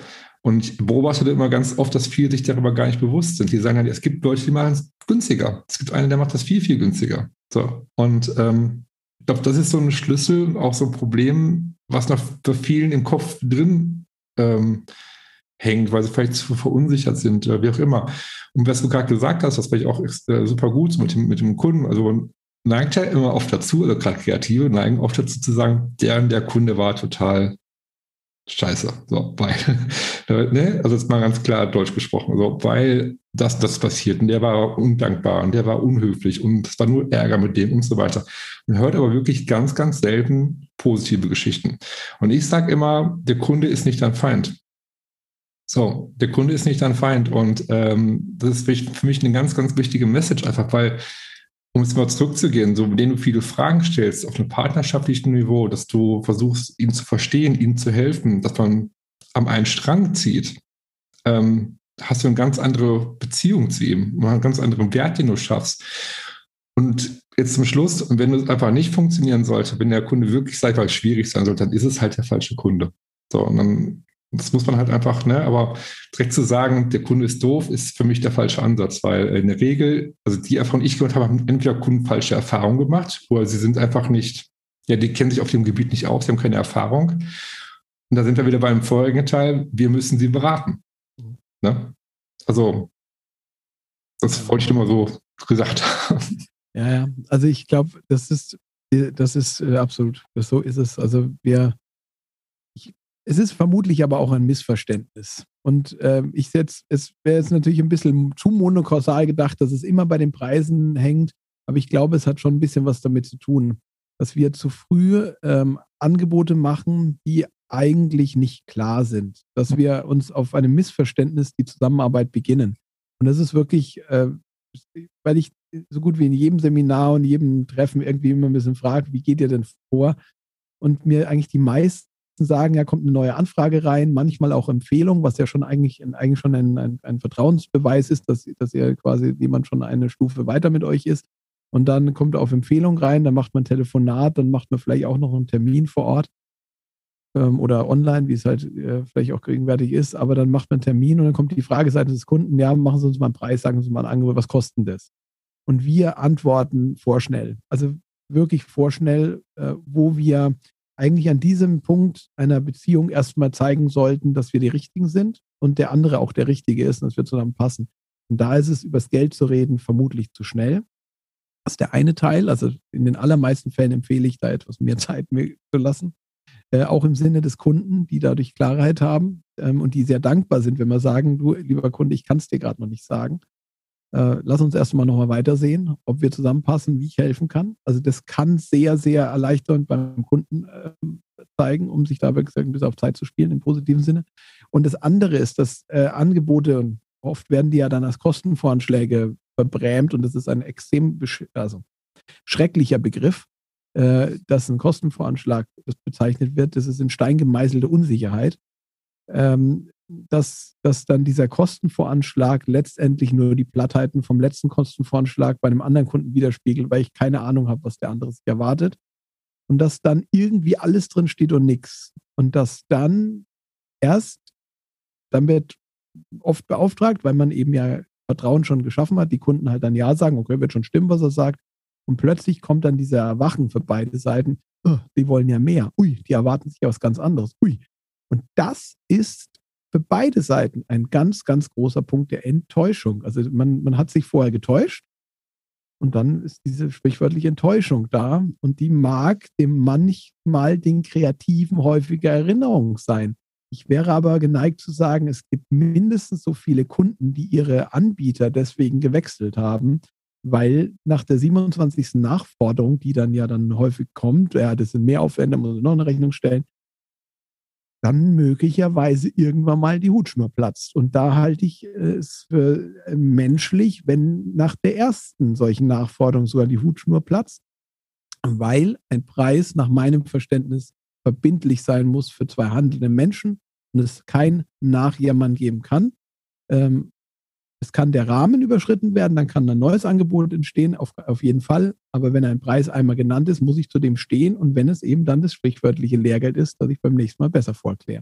Und ich beobachte immer ganz oft, dass viele sich darüber gar nicht bewusst sind. Die sagen halt, es gibt Leute, die machen es günstiger. Es gibt einen, der macht das viel, viel günstiger. So. Und ähm, ich glaube, das ist so ein Schlüssel, auch so ein Problem, was noch für vielen im Kopf drin ähm, hängt, weil sie vielleicht zu verunsichert sind, wie auch immer. Und was du gerade gesagt hast, das vielleicht auch ist, äh, super gut mit dem, mit dem Kunden. Also man neigt ja immer oft dazu, also gerade Kreative neigen oft dazu zu sagen, der der Kunde war total scheiße. So, weil, ne? also jetzt mal ganz klar Deutsch gesprochen, so, weil das, das passiert und der war undankbar und der war unhöflich und es war nur Ärger mit dem und so weiter. Man hört aber wirklich ganz, ganz selten positive Geschichten. Und ich sage immer, der Kunde ist nicht dein Feind. So, der Kunde ist nicht dein Feind. Und ähm, das ist für mich eine ganz, ganz wichtige Message, einfach weil, um es mal zurückzugehen, so, denen du viele Fragen stellst auf einem partnerschaftlichen Niveau, dass du versuchst, ihn zu verstehen, ihm zu helfen, dass man am einen Strang zieht, ähm, hast du eine ganz andere Beziehung zu ihm, einen ganz anderen Wert, den du schaffst. Und jetzt zum Schluss, wenn es einfach nicht funktionieren sollte, wenn der Kunde wirklich, ich mal, schwierig sein sollte, dann ist es halt der falsche Kunde. So, und dann das muss man halt einfach, ne, aber direkt zu sagen, der Kunde ist doof, ist für mich der falsche Ansatz, weil in der Regel, also die Erfahrungen, die ich gehört habe, haben entweder Kunden falsche Erfahrungen gemacht, oder sie sind einfach nicht, ja, die kennen sich auf dem Gebiet nicht aus, sie haben keine Erfahrung. Und da sind wir wieder beim vorigen Teil, wir müssen sie beraten. Ne? Also, das wollte ich mal so gesagt haben. Ja, ja, also ich glaube, das ist, das ist äh, absolut, so ist es. Also wir, es ist vermutlich aber auch ein Missverständnis. Und äh, ich setze, es wäre jetzt natürlich ein bisschen zu monokausal gedacht, dass es immer bei den Preisen hängt. Aber ich glaube, es hat schon ein bisschen was damit zu tun, dass wir zu früh ähm, Angebote machen, die eigentlich nicht klar sind. Dass wir uns auf einem Missverständnis die Zusammenarbeit beginnen. Und das ist wirklich, äh, weil ich so gut wie in jedem Seminar und jedem Treffen irgendwie immer ein bisschen frage, wie geht ihr denn vor? Und mir eigentlich die meisten sagen, ja, kommt eine neue Anfrage rein, manchmal auch Empfehlung, was ja schon eigentlich, eigentlich schon ein, ein, ein Vertrauensbeweis ist, dass, dass ihr quasi jemand schon eine Stufe weiter mit euch ist. Und dann kommt auf Empfehlung rein, dann macht man Telefonat, dann macht man vielleicht auch noch einen Termin vor Ort ähm, oder online, wie es halt äh, vielleicht auch gegenwärtig ist, aber dann macht man einen Termin und dann kommt die Frage seitens des Kunden, ja, machen Sie uns mal einen Preis, sagen Sie mal ein Angebot, was kostet das? Und wir antworten vorschnell. Also wirklich vorschnell, äh, wo wir eigentlich an diesem Punkt einer Beziehung erstmal zeigen sollten, dass wir die Richtigen sind und der andere auch der Richtige ist und dass wir zusammen passen. Und da ist es, übers Geld zu reden, vermutlich zu schnell. Das ist der eine Teil. Also in den allermeisten Fällen empfehle ich da etwas mehr Zeit zu lassen. Äh, auch im Sinne des Kunden, die dadurch Klarheit haben ähm, und die sehr dankbar sind, wenn wir sagen, du, lieber Kunde, ich kann es dir gerade noch nicht sagen äh, lass uns erstmal nochmal weitersehen, ob wir zusammenpassen, wie ich helfen kann. Also das kann sehr, sehr erleichternd beim Kunden äh, zeigen, um sich da wirklich ein bisschen auf Zeit zu spielen, im positiven Sinne. Und das andere ist, dass äh, Angebote, oft werden die ja dann als Kostenvoranschläge verbrämt und das ist ein extrem also schrecklicher Begriff, äh, dass ein Kostenvoranschlag bezeichnet wird. Das ist in Stein gemeißelte Unsicherheit. Ähm, dass, dass dann dieser Kostenvoranschlag letztendlich nur die Plattheiten vom letzten Kostenvoranschlag bei einem anderen Kunden widerspiegelt, weil ich keine Ahnung habe, was der andere sich erwartet. Und dass dann irgendwie alles drin steht und nichts. Und dass dann erst, dann wird oft beauftragt, weil man eben ja Vertrauen schon geschaffen hat, die Kunden halt dann Ja sagen, okay, wird schon stimmen, was er sagt. Und plötzlich kommt dann dieser Erwachen für beide Seiten, oh, die wollen ja mehr. Ui, die erwarten sich ja was ganz anderes. Ui. Und das ist für beide Seiten ein ganz, ganz großer Punkt der Enttäuschung. Also man, man hat sich vorher getäuscht und dann ist diese sprichwörtliche Enttäuschung da und die mag dem manchmal den Kreativen häufiger Erinnerung sein. Ich wäre aber geneigt zu sagen, es gibt mindestens so viele Kunden, die ihre Anbieter deswegen gewechselt haben, weil nach der 27. Nachforderung, die dann ja dann häufig kommt, ja, das sind mehr Aufwände, muss noch eine Rechnung stellen, dann möglicherweise irgendwann mal die Hutschnur platzt. Und da halte ich es für äh, menschlich, wenn nach der ersten solchen Nachforderung sogar die Hutschnur platzt, weil ein Preis nach meinem Verständnis verbindlich sein muss für zwei handelnde Menschen und es kein Nachjammern geben kann. Ähm, es kann der Rahmen überschritten werden, dann kann ein neues Angebot entstehen, auf, auf jeden Fall. Aber wenn ein Preis einmal genannt ist, muss ich zu dem stehen und wenn es eben dann das sprichwörtliche Lehrgeld ist, das ich beim nächsten Mal besser vorkläre.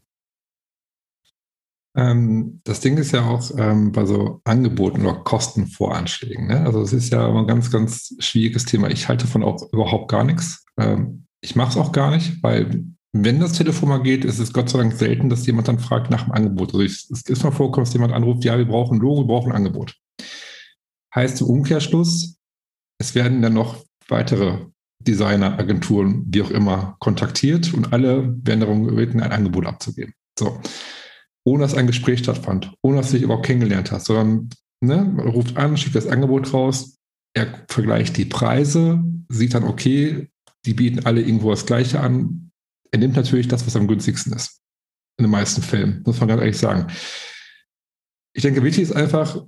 Ähm, das Ding ist ja auch ähm, bei so Angeboten oder Kostenvoranschlägen. Ne? Also es ist ja immer ein ganz, ganz schwieriges Thema. Ich halte davon auch überhaupt gar nichts. Ähm, ich mache es auch gar nicht, weil wenn das Telefon mal geht, ist es Gott sei Dank selten, dass jemand dann fragt nach dem Angebot. Also es ist mal vorkommen, dass jemand anruft, ja, wir brauchen ein Logo, wir brauchen ein Angebot. Heißt im Umkehrschluss, es werden dann noch weitere Designer, Agenturen, wie auch immer, kontaktiert und alle werden darum gebeten, ein Angebot abzugeben. So. Ohne dass ein Gespräch stattfand, ohne dass du dich überhaupt kennengelernt hast, sondern ne, man ruft an, schickt das Angebot raus, er vergleicht die Preise, sieht dann, okay, die bieten alle irgendwo das Gleiche an. Er nimmt natürlich das, was am günstigsten ist. In den meisten Fällen, muss man ganz ehrlich sagen. Ich denke, wichtig ist einfach,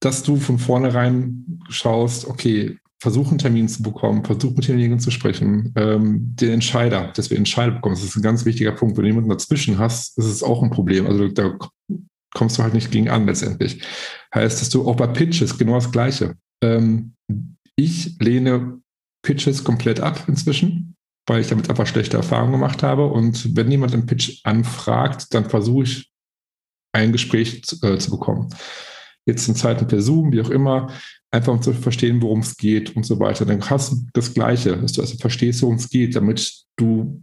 dass du von vornherein schaust, okay, versuch einen Termin zu bekommen, versuch mit denjenigen zu sprechen, ähm, den Entscheider, dass wir Entscheider bekommen. Das ist ein ganz wichtiger Punkt. Wenn du jemanden dazwischen hast, ist es auch ein Problem. Also da kommst du halt nicht gegen an letztendlich. Heißt, dass du auch bei Pitches genau das Gleiche. Ähm, ich lehne Pitches komplett ab inzwischen, weil ich damit einfach schlechte Erfahrungen gemacht habe. Und wenn jemand einen Pitch anfragt, dann versuche ich ein Gespräch zu, äh, zu bekommen. Jetzt in Zeiten per Zoom, wie auch immer, einfach um zu verstehen, worum es geht und so weiter. Dann hast du das Gleiche, dass du also verstehst, worum es geht, damit du,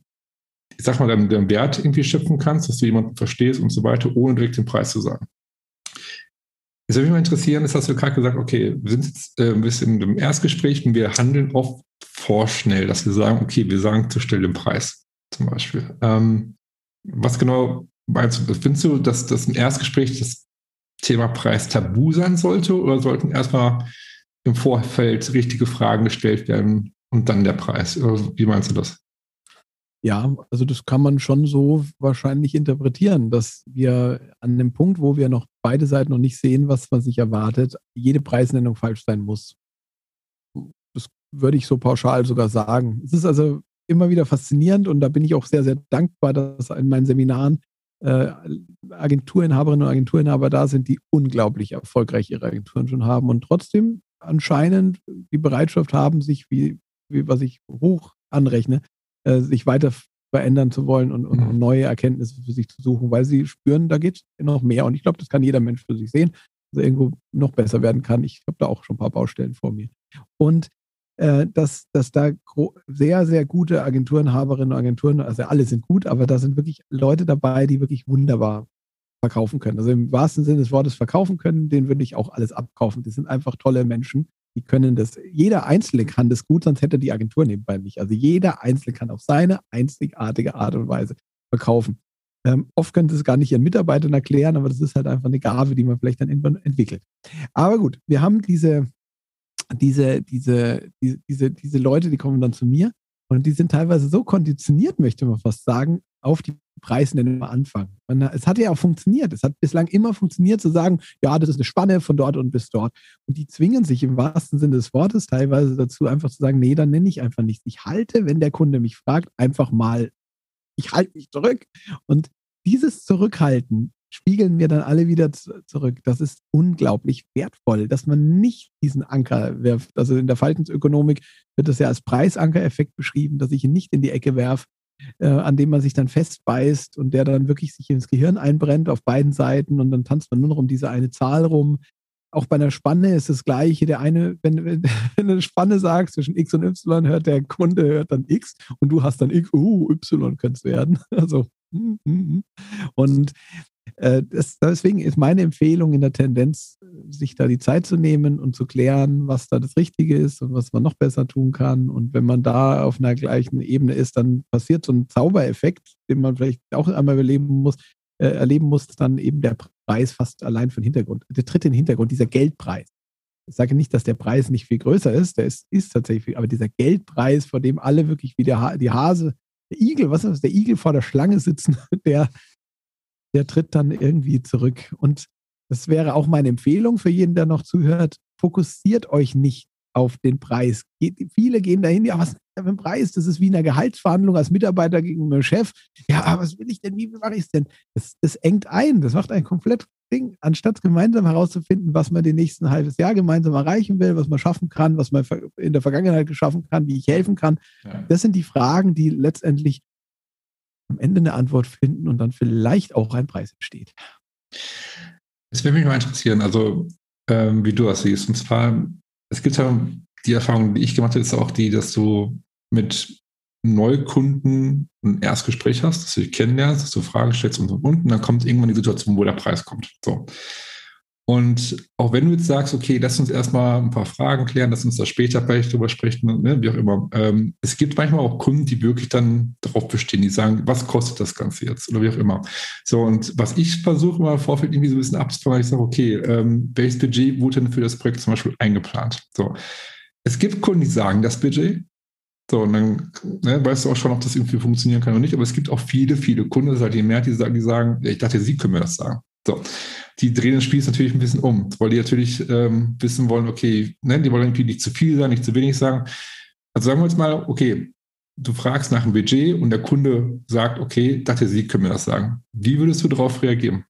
ich sag mal, deinen, deinen Wert irgendwie schöpfen kannst, dass du jemanden verstehst und so weiter, ohne direkt den Preis zu sagen. Es würde mich mal interessieren, das hast du gerade gesagt, okay, wir sind jetzt äh, ein bisschen im Erstgespräch und wir handeln oft vorschnell, dass wir sagen, okay, wir sagen zu schnell den Preis zum Beispiel. Ähm, was genau meinst du? Findest du, dass das im Erstgespräch das Thema Preis tabu sein sollte oder sollten erstmal im Vorfeld richtige Fragen gestellt werden und dann der Preis? Wie meinst du das? Ja, also das kann man schon so wahrscheinlich interpretieren, dass wir an dem Punkt, wo wir noch beide Seiten noch nicht sehen, was man sich erwartet, jede Preisnennung falsch sein muss. Würde ich so pauschal sogar sagen. Es ist also immer wieder faszinierend und da bin ich auch sehr, sehr dankbar, dass in meinen Seminaren äh, Agenturinhaberinnen und Agenturinhaber da sind, die unglaublich erfolgreich ihre Agenturen schon haben und trotzdem anscheinend die Bereitschaft haben, sich, wie, wie was ich hoch anrechne, äh, sich weiter verändern zu wollen und, und, mhm. neue Erkenntnisse für sich zu suchen, weil sie spüren, da geht noch mehr. Und ich glaube, das kann jeder Mensch für sich sehen, dass er irgendwo noch besser werden kann. Ich habe da auch schon ein paar Baustellen vor mir. Und äh, dass, dass da sehr, sehr gute Agenturenhaberinnen und Agenturen, also alle sind gut, aber da sind wirklich Leute dabei, die wirklich wunderbar verkaufen können. Also im wahrsten Sinne des Wortes verkaufen können, denen würde ich auch alles abkaufen. Die sind einfach tolle Menschen die können das, jeder Einzelne kann das gut, sonst hätte die Agentur nebenbei nicht. Also jeder Einzelne kann auf seine einzigartige Art und Weise verkaufen. Ähm, oft können sie es gar nicht ihren Mitarbeitern erklären, aber das ist halt einfach eine Gabe, die man vielleicht dann irgendwann entwickelt. Aber gut, wir haben diese, diese, diese, diese, diese, Leute, die kommen dann zu mir und die sind teilweise so konditioniert, möchte man fast sagen, auf die Preisnennung anfangen. Und es hat ja auch funktioniert. Es hat bislang immer funktioniert zu sagen, ja, das ist eine Spanne von dort und bis dort. Und die zwingen sich im wahrsten Sinne des Wortes teilweise dazu, einfach zu sagen, nee, dann nenne ich einfach nichts. Ich halte, wenn der Kunde mich fragt, einfach mal, ich halte mich zurück. Und dieses Zurückhalten spiegeln wir dann alle wieder zurück. Das ist unglaublich wertvoll, dass man nicht diesen Anker wirft. Also in der Faltensökonomik wird das ja als Preisankereffekt beschrieben, dass ich ihn nicht in die Ecke werfe, äh, an dem man sich dann festbeißt und der dann wirklich sich ins Gehirn einbrennt auf beiden Seiten und dann tanzt man nur noch um diese eine Zahl rum. Auch bei einer Spanne ist das Gleiche. Der eine, wenn, wenn, wenn du eine Spanne sagst zwischen X und Y, hört der Kunde hört dann X und du hast dann X, uh, Y könnte es werden. Also, hm, hm, hm. und das, deswegen ist meine Empfehlung in der Tendenz, sich da die Zeit zu nehmen und zu klären, was da das Richtige ist und was man noch besser tun kann. Und wenn man da auf einer gleichen Ebene ist, dann passiert so ein Zaubereffekt, den man vielleicht auch einmal erleben muss, äh, erleben muss, dann eben der Preis fast allein den Hintergrund. Der tritt in den Hintergrund, dieser Geldpreis. Ich sage nicht, dass der Preis nicht viel größer ist, der ist, ist tatsächlich viel, aber dieser Geldpreis, vor dem alle wirklich wie der ha die Hase, der Igel, was ist das, der Igel vor der Schlange sitzen, der, der tritt dann irgendwie zurück. Und das wäre auch meine Empfehlung für jeden, der noch zuhört. Fokussiert euch nicht auf den Preis. viele gehen dahin, ja, was ist denn für ein Preis? Das ist wie eine Gehaltsverhandlung als Mitarbeiter gegen meinen Chef. Ja, aber was will ich denn? Wie mache ich es denn? Das, das engt ein. Das macht ein komplett Ding. Anstatt gemeinsam herauszufinden, was man den nächsten halbes Jahr gemeinsam erreichen will, was man schaffen kann, was man in der Vergangenheit geschaffen kann, wie ich helfen kann. Ja. Das sind die Fragen, die letztendlich am Ende eine Antwort finden und dann vielleicht auch ein Preis entsteht. Das würde mich mal interessieren, also ähm, wie du das siehst. Und zwar, es gibt ja die Erfahrung, die ich gemacht habe, ist auch die, dass du mit Neukunden ein Erstgespräch hast, dass du dich kennenlernst, dass du Fragen stellst und und und, und dann kommt irgendwann die Situation, wo der Preis kommt. So. Und auch wenn du jetzt sagst, okay, lass uns erstmal ein paar Fragen klären, lass uns da später vielleicht drüber sprechen, ne, wie auch immer. Ähm, es gibt manchmal auch Kunden, die wirklich dann darauf bestehen, die sagen, was kostet das Ganze jetzt oder wie auch immer. So, und was ich versuche immer im Vorfeld irgendwie so ein bisschen abzufangen, ich sage, okay, ähm, welches Budget wurde denn für das Projekt zum Beispiel eingeplant? So. Es gibt Kunden, die sagen das Budget, so, und dann ne, weißt du auch schon, ob das irgendwie funktionieren kann oder nicht. Aber es gibt auch viele, viele Kunden, das ist halt die Mehrheit, die sagen, die sagen, ich dachte, sie können mir das sagen. So, die drehen das Spiel natürlich ein bisschen um, weil die natürlich ähm, wissen wollen, okay, ne, die wollen irgendwie nicht zu viel sagen, nicht zu wenig sagen. Also sagen wir jetzt mal, okay, du fragst nach einem Budget und der Kunde sagt, okay, dachte sie können mir das sagen. Wie würdest du darauf reagieren?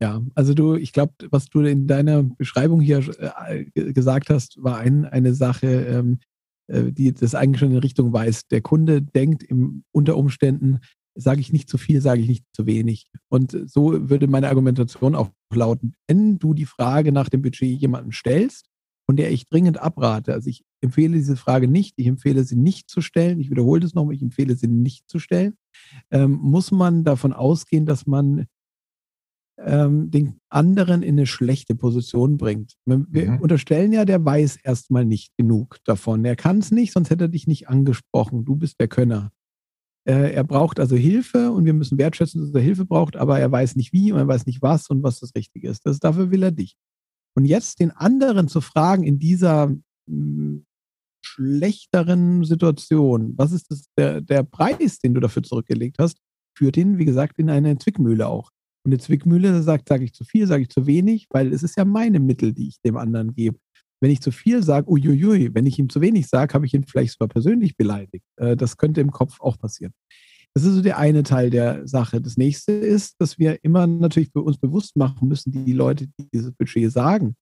Ja, also du, ich glaube, was du in deiner Beschreibung hier äh, gesagt hast, war ein, eine Sache, ähm, äh, die das eigentlich schon in Richtung weist. Der Kunde denkt im, unter Umständen, sage ich nicht zu viel, sage ich nicht zu wenig. Und so würde meine Argumentation auch lauten, wenn du die Frage nach dem Budget jemanden stellst, von der ich dringend abrate, also ich empfehle diese Frage nicht, ich empfehle sie nicht zu stellen, ich wiederhole das nochmal, ich empfehle sie nicht zu stellen, ähm, muss man davon ausgehen, dass man ähm, den anderen in eine schlechte Position bringt. Wir mhm. unterstellen ja, der weiß erstmal nicht genug davon. Er kann es nicht, sonst hätte er dich nicht angesprochen. Du bist der Könner. Äh, er braucht also Hilfe und wir müssen wertschätzen, dass er Hilfe braucht, aber er weiß nicht wie und er weiß nicht was und was das Richtige ist. Das, dafür will er dich. Und jetzt den anderen zu fragen in dieser hm, schlechteren Situation, was ist das, der, der Preis, den du dafür zurückgelegt hast, führt ihn, wie gesagt, in eine Zwickmühle auch. Und eine Zwickmühle sagt, sage ich zu viel, sage ich zu wenig, weil es ist ja meine Mittel, die ich dem anderen gebe. Wenn ich zu viel sage, uiuiui, wenn ich ihm zu wenig sage, habe ich ihn vielleicht sogar persönlich beleidigt. Äh, das könnte im Kopf auch passieren. Das ist so der eine Teil der Sache. Das nächste ist, dass wir immer natürlich für uns bewusst machen müssen, die Leute, die dieses Budget sagen,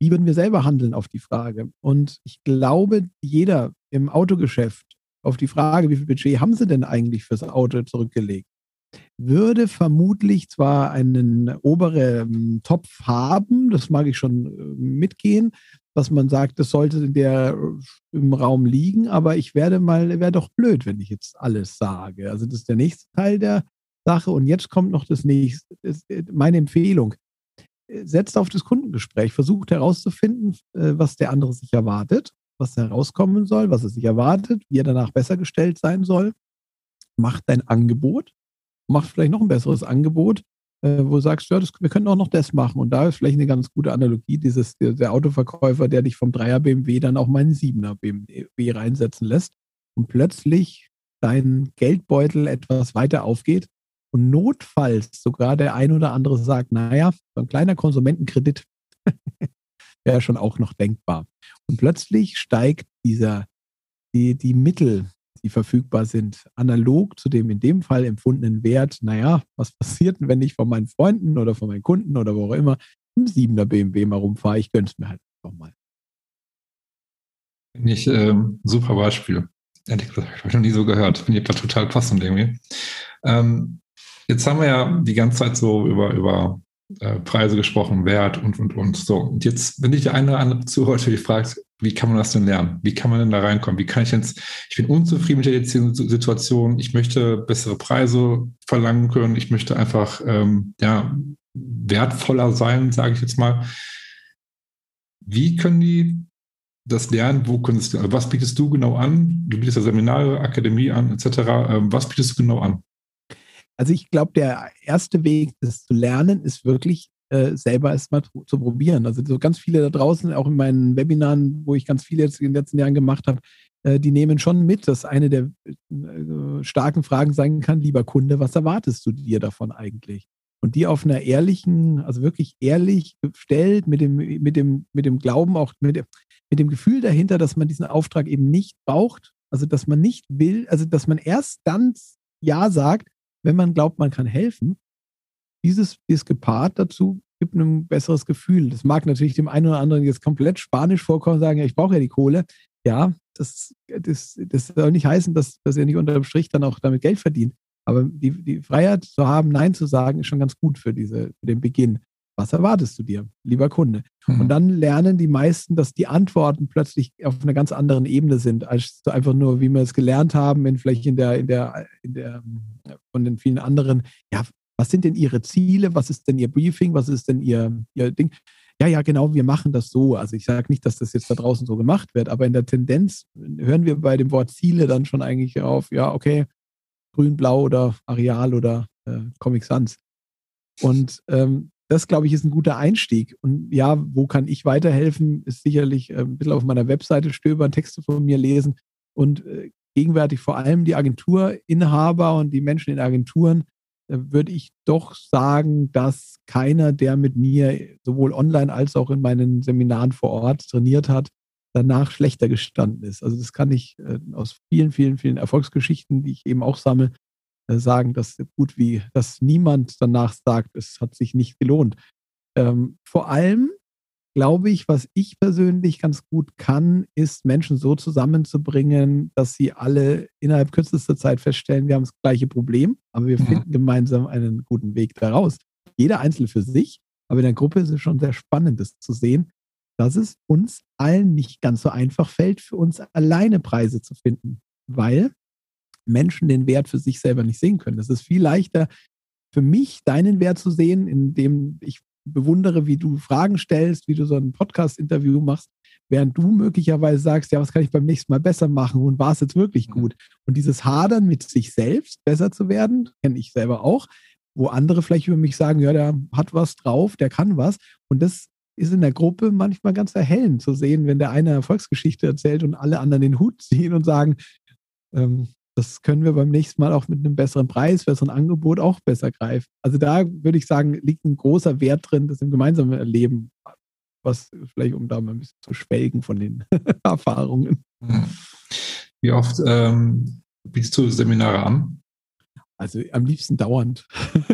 wie würden wir selber handeln auf die Frage? Und ich glaube, jeder im Autogeschäft auf die Frage, wie viel Budget haben Sie denn eigentlich fürs Auto zurückgelegt, würde vermutlich zwar einen oberen Topf haben, das mag ich schon äh, mitgehen, dass man sagt, das sollte in der, äh, im Raum liegen, aber ich werde mal, wäre doch blöd, wenn ich jetzt alles sage. Also das ist der nächste Teil der Sache. Und jetzt kommt noch das nächste, äh, meine Empfehlung. Setzt auf das Kundengespräch, versucht herauszufinden, was der andere sich erwartet, was herauskommen soll, was er sich erwartet, wie er danach besser gestellt sein soll. Macht dein Angebot, macht vielleicht noch ein besseres Angebot, äh, wo du sagst, ja, das, wir können auch noch das machen. Und da ist vielleicht eine ganz gute Analogie, dieses, der, Autoverkäufer, der dich vom 3er BMW dann auch mal einen 7er BMW reinsetzen lässt und plötzlich dein Geldbeutel etwas weiter aufgeht und notfalls sogar der ein oder andere sagt, naja, so ein kleiner Konsumentenkredit wäre schon auch noch denkbar. Und plötzlich steigt dieser, die, die Mittel, die verfügbar sind, analog zu dem in dem Fall empfundenen Wert, naja, was passiert, wenn ich von meinen Freunden oder von meinen Kunden oder wo auch immer im 7er BMW mal rumfahre? Ich gönne es mir halt einfach mal. Nicht ähm, super Beispiel. Ehrlich gesagt, habe ich noch nie so gehört. Finde ich aber total passend irgendwie. Ähm, jetzt haben wir ja die ganze Zeit so über, über äh, Preise gesprochen, Wert und, und, und. So, und jetzt, wenn dich der eine oder andere Zuhörer fragt, wie kann man das denn lernen? Wie kann man denn da reinkommen? Wie kann ich jetzt, ich bin unzufrieden mit der jetzigen Situation, ich möchte bessere Preise verlangen können, ich möchte einfach, ähm, ja, wertvoller sein, sage ich jetzt mal. Wie können die das lernen? Wo können sie, also was bietest du genau an? Du bietest ja Seminare, Akademie an, etc. Ähm, was bietest du genau an? Also ich glaube, der erste Weg, das zu lernen, ist wirklich äh, selber es mal zu probieren. Also so ganz viele da draußen, auch in meinen Webinaren, wo ich ganz viele jetzt in den letzten Jahren gemacht habe, äh, die nehmen schon mit, dass eine der äh, starken Fragen sein kann, lieber Kunde, was erwartest du dir davon eigentlich? Und die auf einer ehrlichen, also wirklich ehrlich gestellt, mit dem, mit dem, mit dem Glauben, auch mit dem, mit dem Gefühl dahinter, dass man diesen Auftrag eben nicht braucht, also dass man nicht will, also dass man erst dann Ja sagt, wenn man glaubt, man kann helfen, dieses ist gepaart dazu, gibt ein besseres Gefühl. Das mag natürlich dem einen oder anderen jetzt komplett spanisch vorkommen und sagen, ja, ich brauche ja die Kohle. Ja, das, das, das soll nicht heißen, dass, dass er nicht unter dem Strich dann auch damit Geld verdient. Aber die, die Freiheit zu haben, Nein zu sagen, ist schon ganz gut für, diese, für den Beginn. was erwartest du dir, lieber Kunde? Mhm. Und dann lernen die meisten, dass die Antworten plötzlich auf einer ganz anderen Ebene sind, als so einfach nur, wie wir es gelernt haben, in vielleicht in der, in der, in der, von den vielen anderen, ja, was sind denn Ihre Ziele? Was ist denn Ihr Briefing? Was ist denn Ihr, Ihr Ding? Ja, ja, genau, wir machen das so. Also ich sage nicht, dass das jetzt da draußen so gemacht wird, aber in der Tendenz hören wir bei dem Wort Ziele dann schon eigentlich auf, ja, okay, grün, blau oder Areal oder äh, Comic Sans. Und ähm, das, glaube ich, ist ein guter Einstieg. Und ja, wo kann ich weiterhelfen? Ist sicherlich äh, ein bisschen auf meiner Webseite stöbern, Texte von mir lesen und äh, gegenwärtig vor allem die Agenturinhaber und die Menschen in Agenturen, würde ich doch sagen, dass keiner, der mit mir sowohl online als auch in meinen Seminaren vor Ort trainiert hat, danach schlechter gestanden ist. Also das kann ich äh, aus vielen, vielen, vielen Erfolgsgeschichten, die ich eben auch sammle, äh, sagen, dass gut wie, dass niemand danach sagt, es hat sich nicht gelohnt. Ähm, vor allem glaube ich, was ich persönlich ganz gut kann, ist Menschen so zusammenzubringen, dass sie alle innerhalb kürzester Zeit feststellen, wir haben das gleiche Problem, aber wir mhm. finden gemeinsam einen guten Weg daraus. Jeder Einzelne für sich, aber in der Gruppe ist es schon sehr spannend, das zu sehen, dass es uns allen nicht ganz so einfach fällt, für uns alleine Preise zu finden, weil Menschen den Wert für sich selber nicht sehen können. Es ist viel leichter für mich, deinen Wert zu sehen, indem ich bewundere, wie du Fragen stellst, wie du so ein Podcast-Interview machst, während du möglicherweise sagst, ja, was kann ich beim nächsten Mal besser machen und war es jetzt wirklich mhm. gut? Und dieses Hadern mit sich selbst, besser zu werden, kenne ich selber auch, wo andere vielleicht über mich sagen, ja, der hat was drauf, der kann was. Und das ist in der Gruppe manchmal ganz erhellend zu sehen, wenn der eine Erfolgsgeschichte erzählt und alle anderen den Hut ziehen und sagen, ähm, das können wir beim nächsten Mal auch mit einem besseren Preis, besseren Angebot auch besser greifen. Also da würde ich sagen, liegt ein großer Wert drin, das im gemeinsamen Erleben, was vielleicht um da mal ein bisschen zu schwelgen von den Erfahrungen. Wie oft ähm, bietest du Seminare an? Also am liebsten dauernd.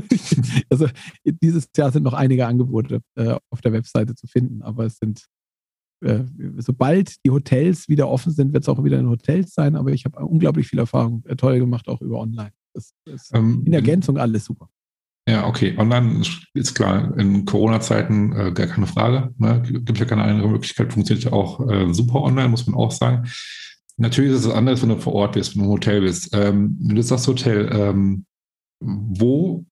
also dieses Jahr sind noch einige Angebote äh, auf der Webseite zu finden, aber es sind äh, sobald die Hotels wieder offen sind, wird es auch wieder in Hotels sein, aber ich habe unglaublich viel Erfahrung, äh, toll gemacht, auch über online. Das ist ähm, in Ergänzung alles super. Ja, okay. Online ist klar, in Corona-Zeiten äh, gar keine Frage. Ne? Gibt ja keine andere Möglichkeit, funktioniert ja auch äh, super online, muss man auch sagen. Natürlich ist es anders, wenn du vor Ort bist, wenn du im Hotel bist. Ähm, wenn du sagst Hotel, ähm, wo,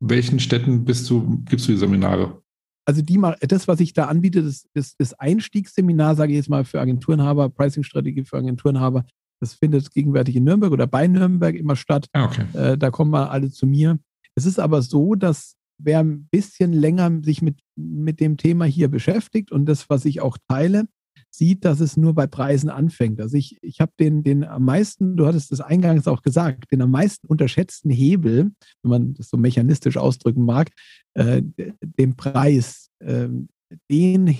welchen Städten bist du, gibst du die Seminare? Also die das, was ich da anbiete, das, das, das Einstiegsseminar, sage ich jetzt mal für Agenturenhaber, Pricing-Strategie für Agenturenhaber, das findet gegenwärtig in Nürnberg oder bei Nürnberg immer statt. Ah, okay. Äh, da kommen mal alle zu mir. Es ist aber so, dass wer ein bisschen länger sich mit, mit dem Thema hier beschäftigt und das, was ich auch teile, sieht, dass es nur bei Preisen anfängt. Also ich, ich habe den, den am meisten, du hattest das eingangs auch gesagt, den am meisten unterschätzten Hebel, wenn man das so mechanistisch ausdrücken mag, äh, den Preis, äh, den,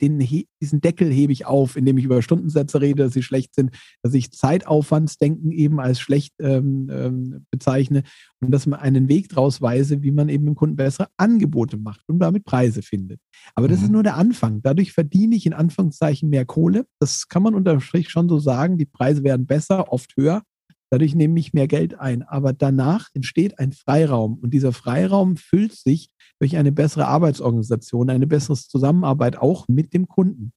den, diesen Deckel hebe ich auf, indem ich über Stundensätze rede, dass sie schlecht sind, dass ich Zeitaufwandsdenken eben als schlecht ähm, ähm, bezeichne und dass man einen Weg draus weise, wie man eben dem Kunden bessere Angebote macht und damit Preise findet. Aber das mhm. ist nur der Anfang. Dadurch verdiene ich in Anführungszeichen mehr Kohle. Das kann man unterm Strich schon so sagen. Die Preise werden besser, oft höher. Dadurch nehme ich mehr Geld ein. Aber danach entsteht ein Freiraum. Und dieser Freiraum füllt sich durch eine bessere Arbeitsorganisation, eine bessere Zusammenarbeit auch mit dem Kunden.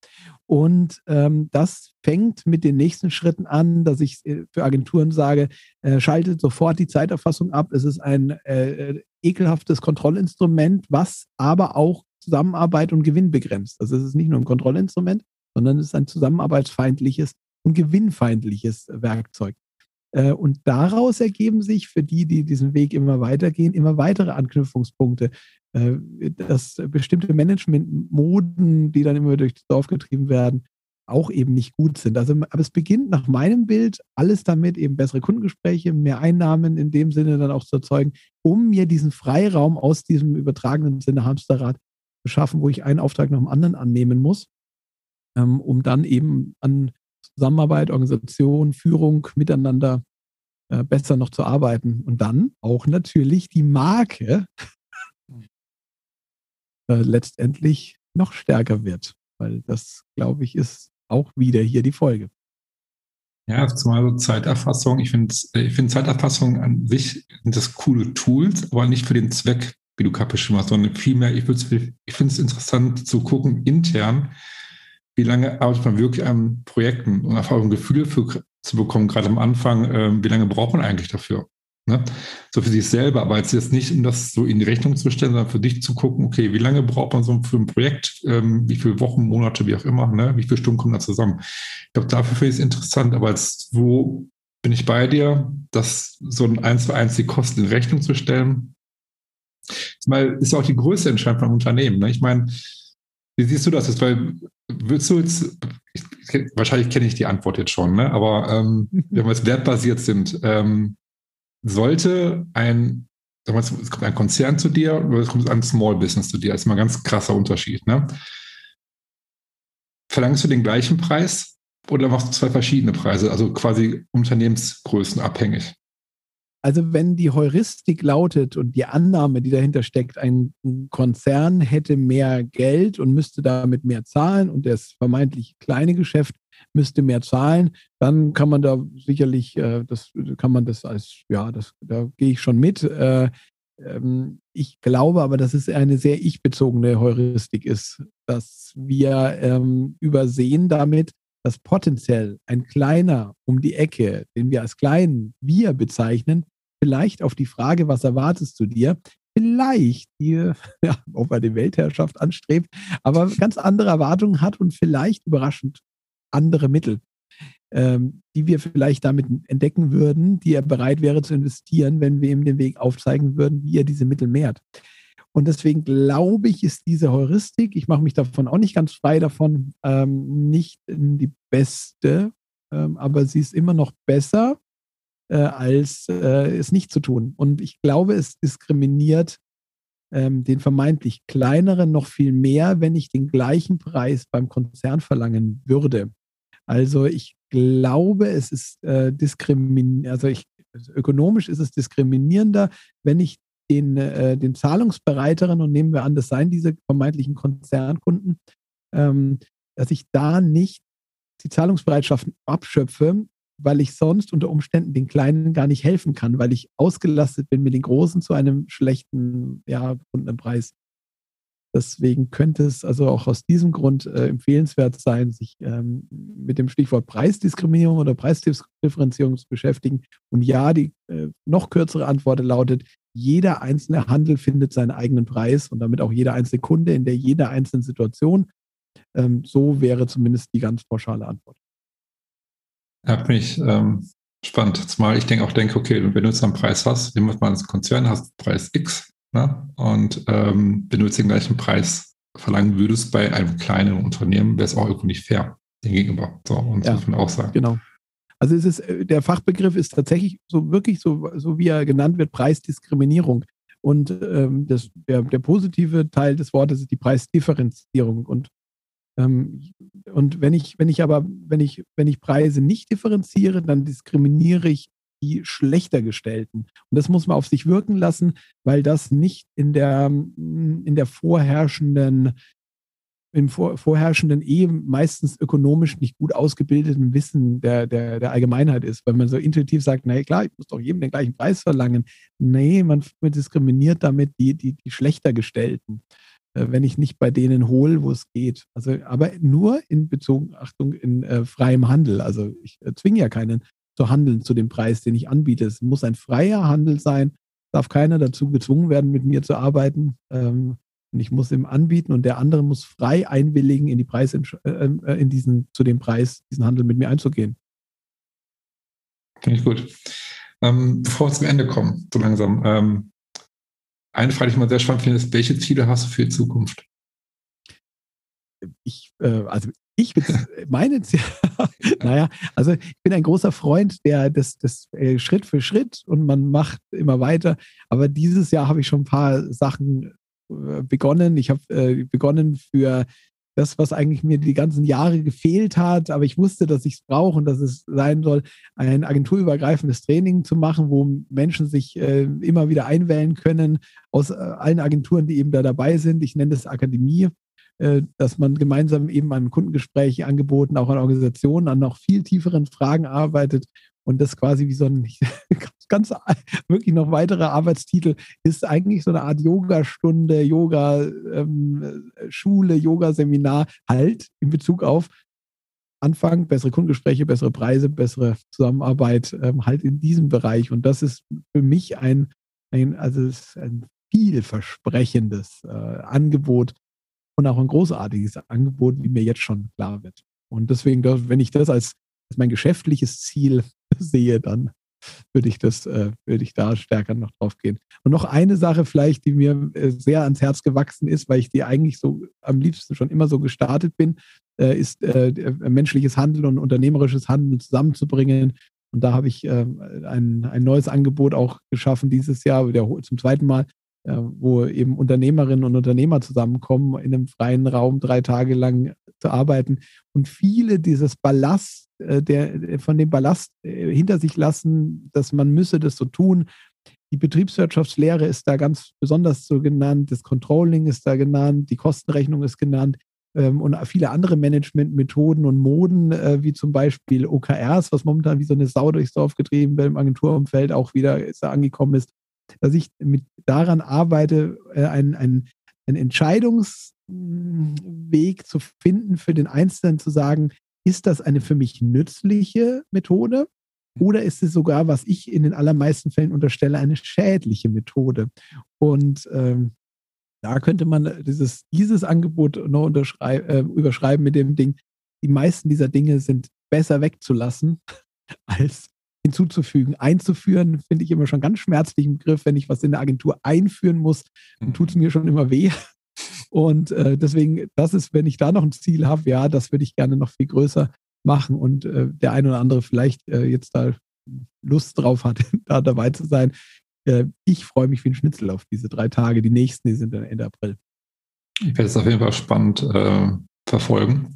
Und ähm, das fängt mit den nächsten Schritten an, dass ich äh, für Agenturen sage, äh, schaltet sofort die Zeiterfassung ab. Es ist ein äh, ekelhaftes Kontrollinstrument, was aber auch Zusammenarbeit und Gewinn begrenzt. Also es ist nicht nur ein Kontrollinstrument, sondern es ist ein zusammenarbeitsfeindliches und gewinnfeindliches Werkzeug. Äh, und daraus ergeben sich für die, die diesen Weg immer weitergehen, immer weitere Anknüpfungspunkte. Äh, dass bestimmte Management-Moden, die dann immer durchs Dorf getrieben werden, auch eben nicht gut sind. Also, aber es beginnt nach meinem Bild alles damit, eben bessere Kundengespräche, mehr Einnahmen in dem Sinne dann auch zu erzeugen, um mir diesen Freiraum aus diesem übertragenen Sinne Hamsterrad zu schaffen, wo ich einen Auftrag nach dem anderen annehmen muss, ähm, um dann eben an Zusammenarbeit, Organisation, Führung miteinander äh, besser noch zu arbeiten. Und dann auch natürlich die Marke äh, letztendlich noch stärker wird. Weil das, glaube ich, ist auch wieder hier die Folge. Ja, zumal so Zeiterfassung. Ich finde ich find Zeiterfassung an sich sind das coole Tools, aber nicht für den Zweck wie du gerade beschrieben hast, sondern vielmehr, ich, ich finde es interessant zu gucken, intern, wie lange arbeitet man wirklich an Projekten und einfach ein Gefühl für, zu bekommen, gerade am Anfang, äh, wie lange braucht man eigentlich dafür? Ne? So für sich selber, aber jetzt nicht, um das so in die Rechnung zu stellen, sondern für dich zu gucken, okay, wie lange braucht man so für ein Projekt, ähm, wie viele Wochen, Monate, wie auch immer, ne? wie viele Stunden kommen da zusammen? Ich glaube, dafür finde ich es interessant, aber jetzt, wo bin ich bei dir, dass so ein 1 zu 1 die Kosten in Rechnung zu stellen, Mal ist ja auch die größte Entscheidung von Unternehmen. Ne? Ich meine, wie siehst du das jetzt? Weil würdest du jetzt, ich, wahrscheinlich kenne ich die Antwort jetzt schon, ne? aber ähm, wenn wir jetzt wertbasiert sind, ähm, sollte ein, sagen wir, es kommt ein Konzern zu dir oder es kommt ein Small Business zu dir, das ist mal ein ganz krasser Unterschied. Ne? Verlangst du den gleichen Preis oder machst du zwei verschiedene Preise, also quasi Unternehmensgrößen abhängig? Also wenn die Heuristik lautet und die Annahme, die dahinter steckt, ein Konzern hätte mehr Geld und müsste damit mehr zahlen und das vermeintlich kleine Geschäft müsste mehr zahlen, dann kann man da sicherlich, äh, das kann man das als, ja, das, da gehe ich schon mit. Äh, ähm, ich glaube aber, dass es eine sehr ich-bezogene Heuristik ist, dass wir ähm, übersehen damit, dass potenziell ein kleiner um die Ecke, den wir als kleinen wir bezeichnen, vielleicht auf die Frage, was erwartest du dir, vielleicht die, ja, ob er die Weltherrschaft anstrebt, aber ganz andere Erwartungen hat und vielleicht überraschend andere Mittel, ähm, die wir vielleicht damit entdecken würden, die er bereit wäre zu investieren, wenn wir ihm den Weg aufzeigen würden, wie er diese Mittel mehrt. Und deswegen glaube ich, ist diese Heuristik, ich mache mich davon auch nicht ganz frei davon, ähm, nicht die beste, ähm, aber sie ist immer noch besser äh, als äh, es nicht zu tun. Und ich glaube, es diskriminiert ähm, den vermeintlich kleineren noch viel mehr, wenn ich den gleichen Preis beim Konzern verlangen würde. Also ich glaube, es ist äh, diskriminierend, also, ich, ökonomisch ist es diskriminierender, wenn ich den, äh, den zahlungsbereiteren, und nehmen wir an, das seien diese vermeintlichen Konzernkunden, ähm, dass ich da nicht die Zahlungsbereitschaft abschöpfe, weil ich sonst unter Umständen den Kleinen gar nicht helfen kann, weil ich ausgelastet bin mit den Großen zu einem schlechten, ja, gebundenen Preis. Deswegen könnte es also auch aus diesem Grund äh, empfehlenswert sein, sich ähm, mit dem Stichwort Preisdiskriminierung oder Preisdifferenzierung zu beschäftigen. Und ja, die äh, noch kürzere Antwort lautet, jeder einzelne Handel findet seinen eigenen Preis und damit auch jeder einzelne Kunde in der jeder einzelnen Situation. Ähm, so wäre zumindest die ganz pauschale Antwort. Ja, finde ich ähm, spannend. Zumal ich denke auch denke, okay, wenn du jetzt einen Preis hast, nehmen wir mal als Konzern, hast Preis X, ne? und ähm, wenn du jetzt den gleichen Preis verlangen würdest bei einem kleinen Unternehmen, wäre es auch irgendwie nicht fair dem gegenüber. So, und ja, muss man auch sagen. Genau. Also es ist, äh, der Fachbegriff ist tatsächlich so wirklich so, so wie er genannt wird, Preisdiskriminierung. Und ähm, das, der, der positive Teil des Wortes ist die Preisdifferenzierung. Und und wenn ich, wenn ich aber, wenn ich, wenn ich Preise nicht differenziere, dann diskriminiere ich die schlechter gestellten. Und das muss man auf sich wirken lassen, weil das nicht in der, in der vorherrschenden, im vor, vorherrschenden eh meistens ökonomisch nicht gut ausgebildeten Wissen der, der, der Allgemeinheit ist. Weil man so intuitiv sagt, na klar, ich muss doch jedem den gleichen Preis verlangen. Nee, man diskriminiert damit die, die, die schlechter gestellten. Äh, wenn ich nicht bei denen hole, wo es geht. Also, aber nur in Bezug, Achtung, in äh, freiem Handel. Also ich äh, zwinge ja keinen zu handeln zu dem Preis, den ich anbiete. Es muss ein freier Handel sein. Darf keiner dazu gezwungen werden, mit mir zu arbeiten. Ähm, und ich muss ihm anbieten und der andere muss frei einwilligen, in die Preis, äh, äh, in diesen, zu dem Preis, diesen Handel mit mir einzugehen. Finde ich gut. Ähm, bevor wir zum Ende kommen, so langsam, ähm, eine Frage, die ich mal sehr spannend finde, ist, welche Ziele hast du für die Zukunft? Ich, äh, also ich meine, naja, also ich bin ein großer Freund, der das, das äh, Schritt für Schritt und man macht immer weiter. Aber dieses Jahr habe ich schon ein paar Sachen äh, begonnen. Ich habe äh, begonnen für das, was eigentlich mir die ganzen Jahre gefehlt hat, aber ich wusste, dass ich es brauche und dass es sein soll, ein agenturübergreifendes Training zu machen, wo Menschen sich äh, immer wieder einwählen können aus äh, allen Agenturen, die eben da dabei sind. Ich nenne das Akademie, äh, dass man gemeinsam eben an Kundengesprächen angeboten, auch an Organisationen, an noch viel tieferen Fragen arbeitet und das quasi wie so ein, ganz wirklich noch weiterer Arbeitstitel ist eigentlich so eine Art Yoga-Stunde, Yoga-Schule, ähm, Yoga-Seminar halt in Bezug auf Anfang, bessere Kundengespräche, bessere Preise, bessere Zusammenarbeit ähm, halt in diesem Bereich. Und das ist für mich ein, ein also ein vielversprechendes äh, Angebot und auch ein großartiges Angebot, wie mir jetzt schon klar wird. Und deswegen, wenn ich das als, als mein geschäftliches Ziel sehe, dann würde ich das, äh, würde ich da stärker noch drauf gehen. Und noch eine Sache vielleicht, die mir äh, sehr ans Herz gewachsen ist, weil ich die eigentlich so am liebsten schon immer so gestartet bin, äh, ist äh, menschliches Handeln und unternehmerisches Handeln zusammenzubringen. Und da habe ich äh, ein, ein neues Angebot auch geschaffen dieses Jahr, der, zum zweiten Mal, äh, wo eben Unternehmerinnen und Unternehmer zusammenkommen, in einem freien Raum drei Tage lang zu arbeiten und viele dieses Ballast, äh, der, von dem Ballast äh, hinter sich lassen, dass man müsse das so tun. Die Betriebswirtschaftslehre ist da ganz besonders so genannt, das Controlling ist da genannt, die Kostenrechnung ist genannt ähm, und viele andere Managementmethoden und Moden, wie zum Beispiel OKRs, was momentan wie so eine Sau durchs Dorf getrieben wird im Agenturumfeld auch wieder ist da angekommen ist, dass ich mit daran arbeite, ein, ein, ein Entscheidungs, Weg zu finden für den Einzelnen zu sagen, ist das eine für mich nützliche Methode oder ist es sogar, was ich in den allermeisten Fällen unterstelle, eine schädliche Methode? Und ähm, da könnte man dieses, dieses Angebot noch äh, überschreiben mit dem Ding, die meisten dieser Dinge sind besser wegzulassen, als hinzuzufügen. Einzuführen finde ich immer schon ganz schmerzlichen Begriff. Wenn ich was in der Agentur einführen muss, dann tut es mir schon immer weh. Und äh, deswegen, das ist, wenn ich da noch ein Ziel habe, ja, das würde ich gerne noch viel größer machen und äh, der eine oder andere vielleicht äh, jetzt da Lust drauf hat, da dabei zu sein. Äh, ich freue mich wie ein Schnitzel auf diese drei Tage. Die nächsten, die sind dann Ende April. Ich werde es auf jeden Fall spannend äh, verfolgen.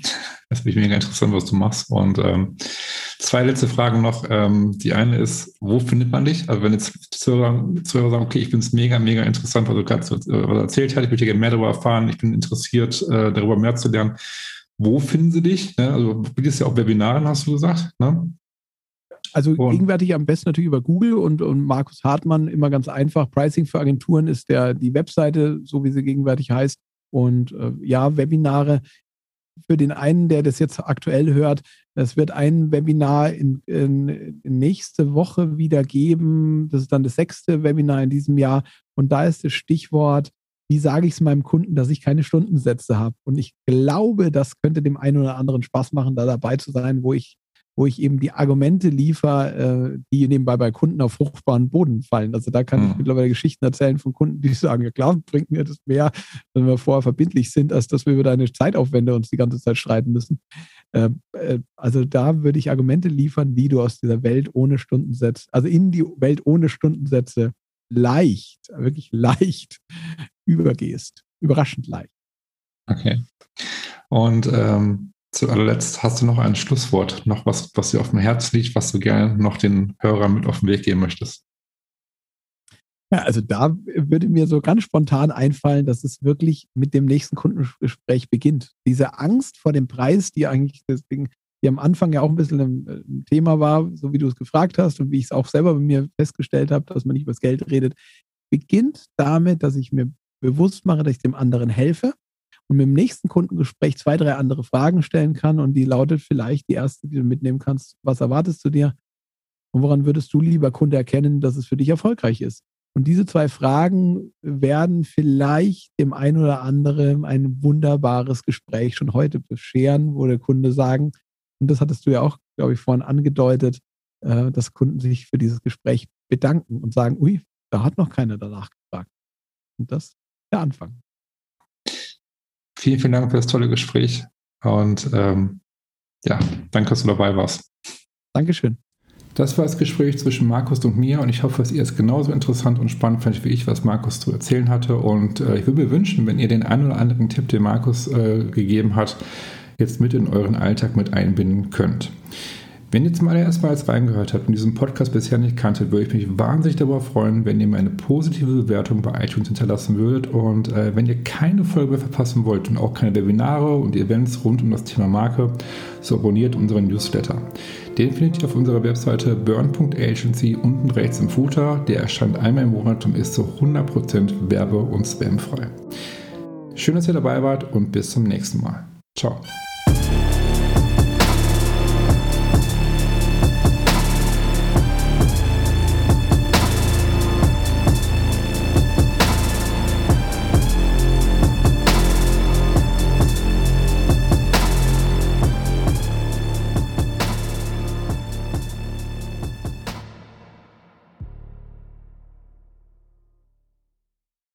Das würde mich mega interessieren, was du machst. Und ähm, zwei letzte Fragen noch. Ähm, die eine ist, wo findet man dich? Also wenn jetzt Zuhörer, Zuhörer sagen, okay, ich finde es mega, mega interessant, was du gerade äh, erzählt hast, ich möchte gerne mehr darüber erfahren, ich bin interessiert, äh, darüber mehr zu lernen. Wo finden sie dich? Ne? Also du bietest ja auch Webinaren, hast du gesagt. Ne? Also und. gegenwärtig am besten natürlich über Google und, und Markus Hartmann immer ganz einfach. Pricing für Agenturen ist der, die Webseite, so wie sie gegenwärtig heißt. Und äh, ja, Webinare für den einen, der das jetzt aktuell hört, es wird ein Webinar in, in, in, nächste Woche wieder geben. Das ist dann das sechste Webinar in diesem Jahr. Und da ist das Stichwort, wie sage ich es meinem Kunden, dass ich keine Stundensätze habe. Und ich glaube, das könnte dem einen oder anderen Spaß machen, da dabei zu sein, wo ich wo ich eben die Argumente liefere, äh, die nebenbei bei Kunden auf fruchtbaren Boden fallen. Also da kann mhm. ich mittlerweile Geschichten erzählen von Kunden, die sagen, ja klar, bringt mir das mehr, wenn wir vorher verbindlich sind, als dass wir über deine Zeitaufwände uns die ganze Zeit streiten müssen. Ähm, äh, also da würde ich Argumente liefern, wie du aus dieser Welt ohne Stundensätze, also in die Welt ohne Stundensätze leicht, wirklich leicht übergehst. Überraschend leicht. Okay. Und ähm, zu allerletzt hast du noch ein Schlusswort, noch was, was dir auf dem Herz liegt, was du gerne noch den Hörern mit auf den Weg geben möchtest. Ja, also da würde mir so ganz spontan einfallen, dass es wirklich mit dem nächsten Kundengespräch beginnt. Diese Angst vor dem Preis, die eigentlich Ding, die am Anfang ja auch ein bisschen ein Thema war, so wie du es gefragt hast und wie ich es auch selber bei mir festgestellt habe, dass man nicht über das Geld redet, beginnt damit, dass ich mir bewusst mache, dass ich dem anderen helfe und mit dem nächsten Kundengespräch zwei, drei andere Fragen stellen kann und die lautet vielleicht die erste, die du mitnehmen kannst, was erwartest du dir und woran würdest du, lieber Kunde, erkennen, dass es für dich erfolgreich ist? Und diese zwei Fragen werden vielleicht dem einen oder anderen ein wunderbares Gespräch schon heute bescheren, wo der Kunde sagen, und das hattest du ja auch, glaube ich, vorhin angedeutet, äh, dass Kunden sich für dieses Gespräch bedanken und sagen, ui, da hat noch keiner danach gefragt. Und das ist der Anfang. Vielen, vielen Dank für das tolle Gespräch. Und ähm, ja, danke, dass du dabei warst. Dankeschön. Das war das Gespräch zwischen Markus und mir und ich hoffe, dass ihr es genauso interessant und spannend fandet wie ich, was Markus zu erzählen hatte. Und äh, ich würde mir wünschen, wenn ihr den einen oder anderen Tipp, den Markus äh, gegeben hat, jetzt mit in euren Alltag mit einbinden könnt. Wenn ihr zum allerersten Mal als reingehört habt und diesen Podcast bisher nicht kanntet, würde ich mich wahnsinnig darüber freuen, wenn ihr mir eine positive Bewertung bei iTunes hinterlassen würdet. Und äh, wenn ihr keine Folge mehr verpassen wollt und auch keine Webinare und Events rund um das Thema Marke, so abonniert unseren Newsletter. Den findet ihr auf unserer Webseite burn.agency unten rechts im Footer. Der erscheint einmal im Monat und ist zu 100% werbe- und spamfrei. Schön, dass ihr dabei wart und bis zum nächsten Mal. Ciao.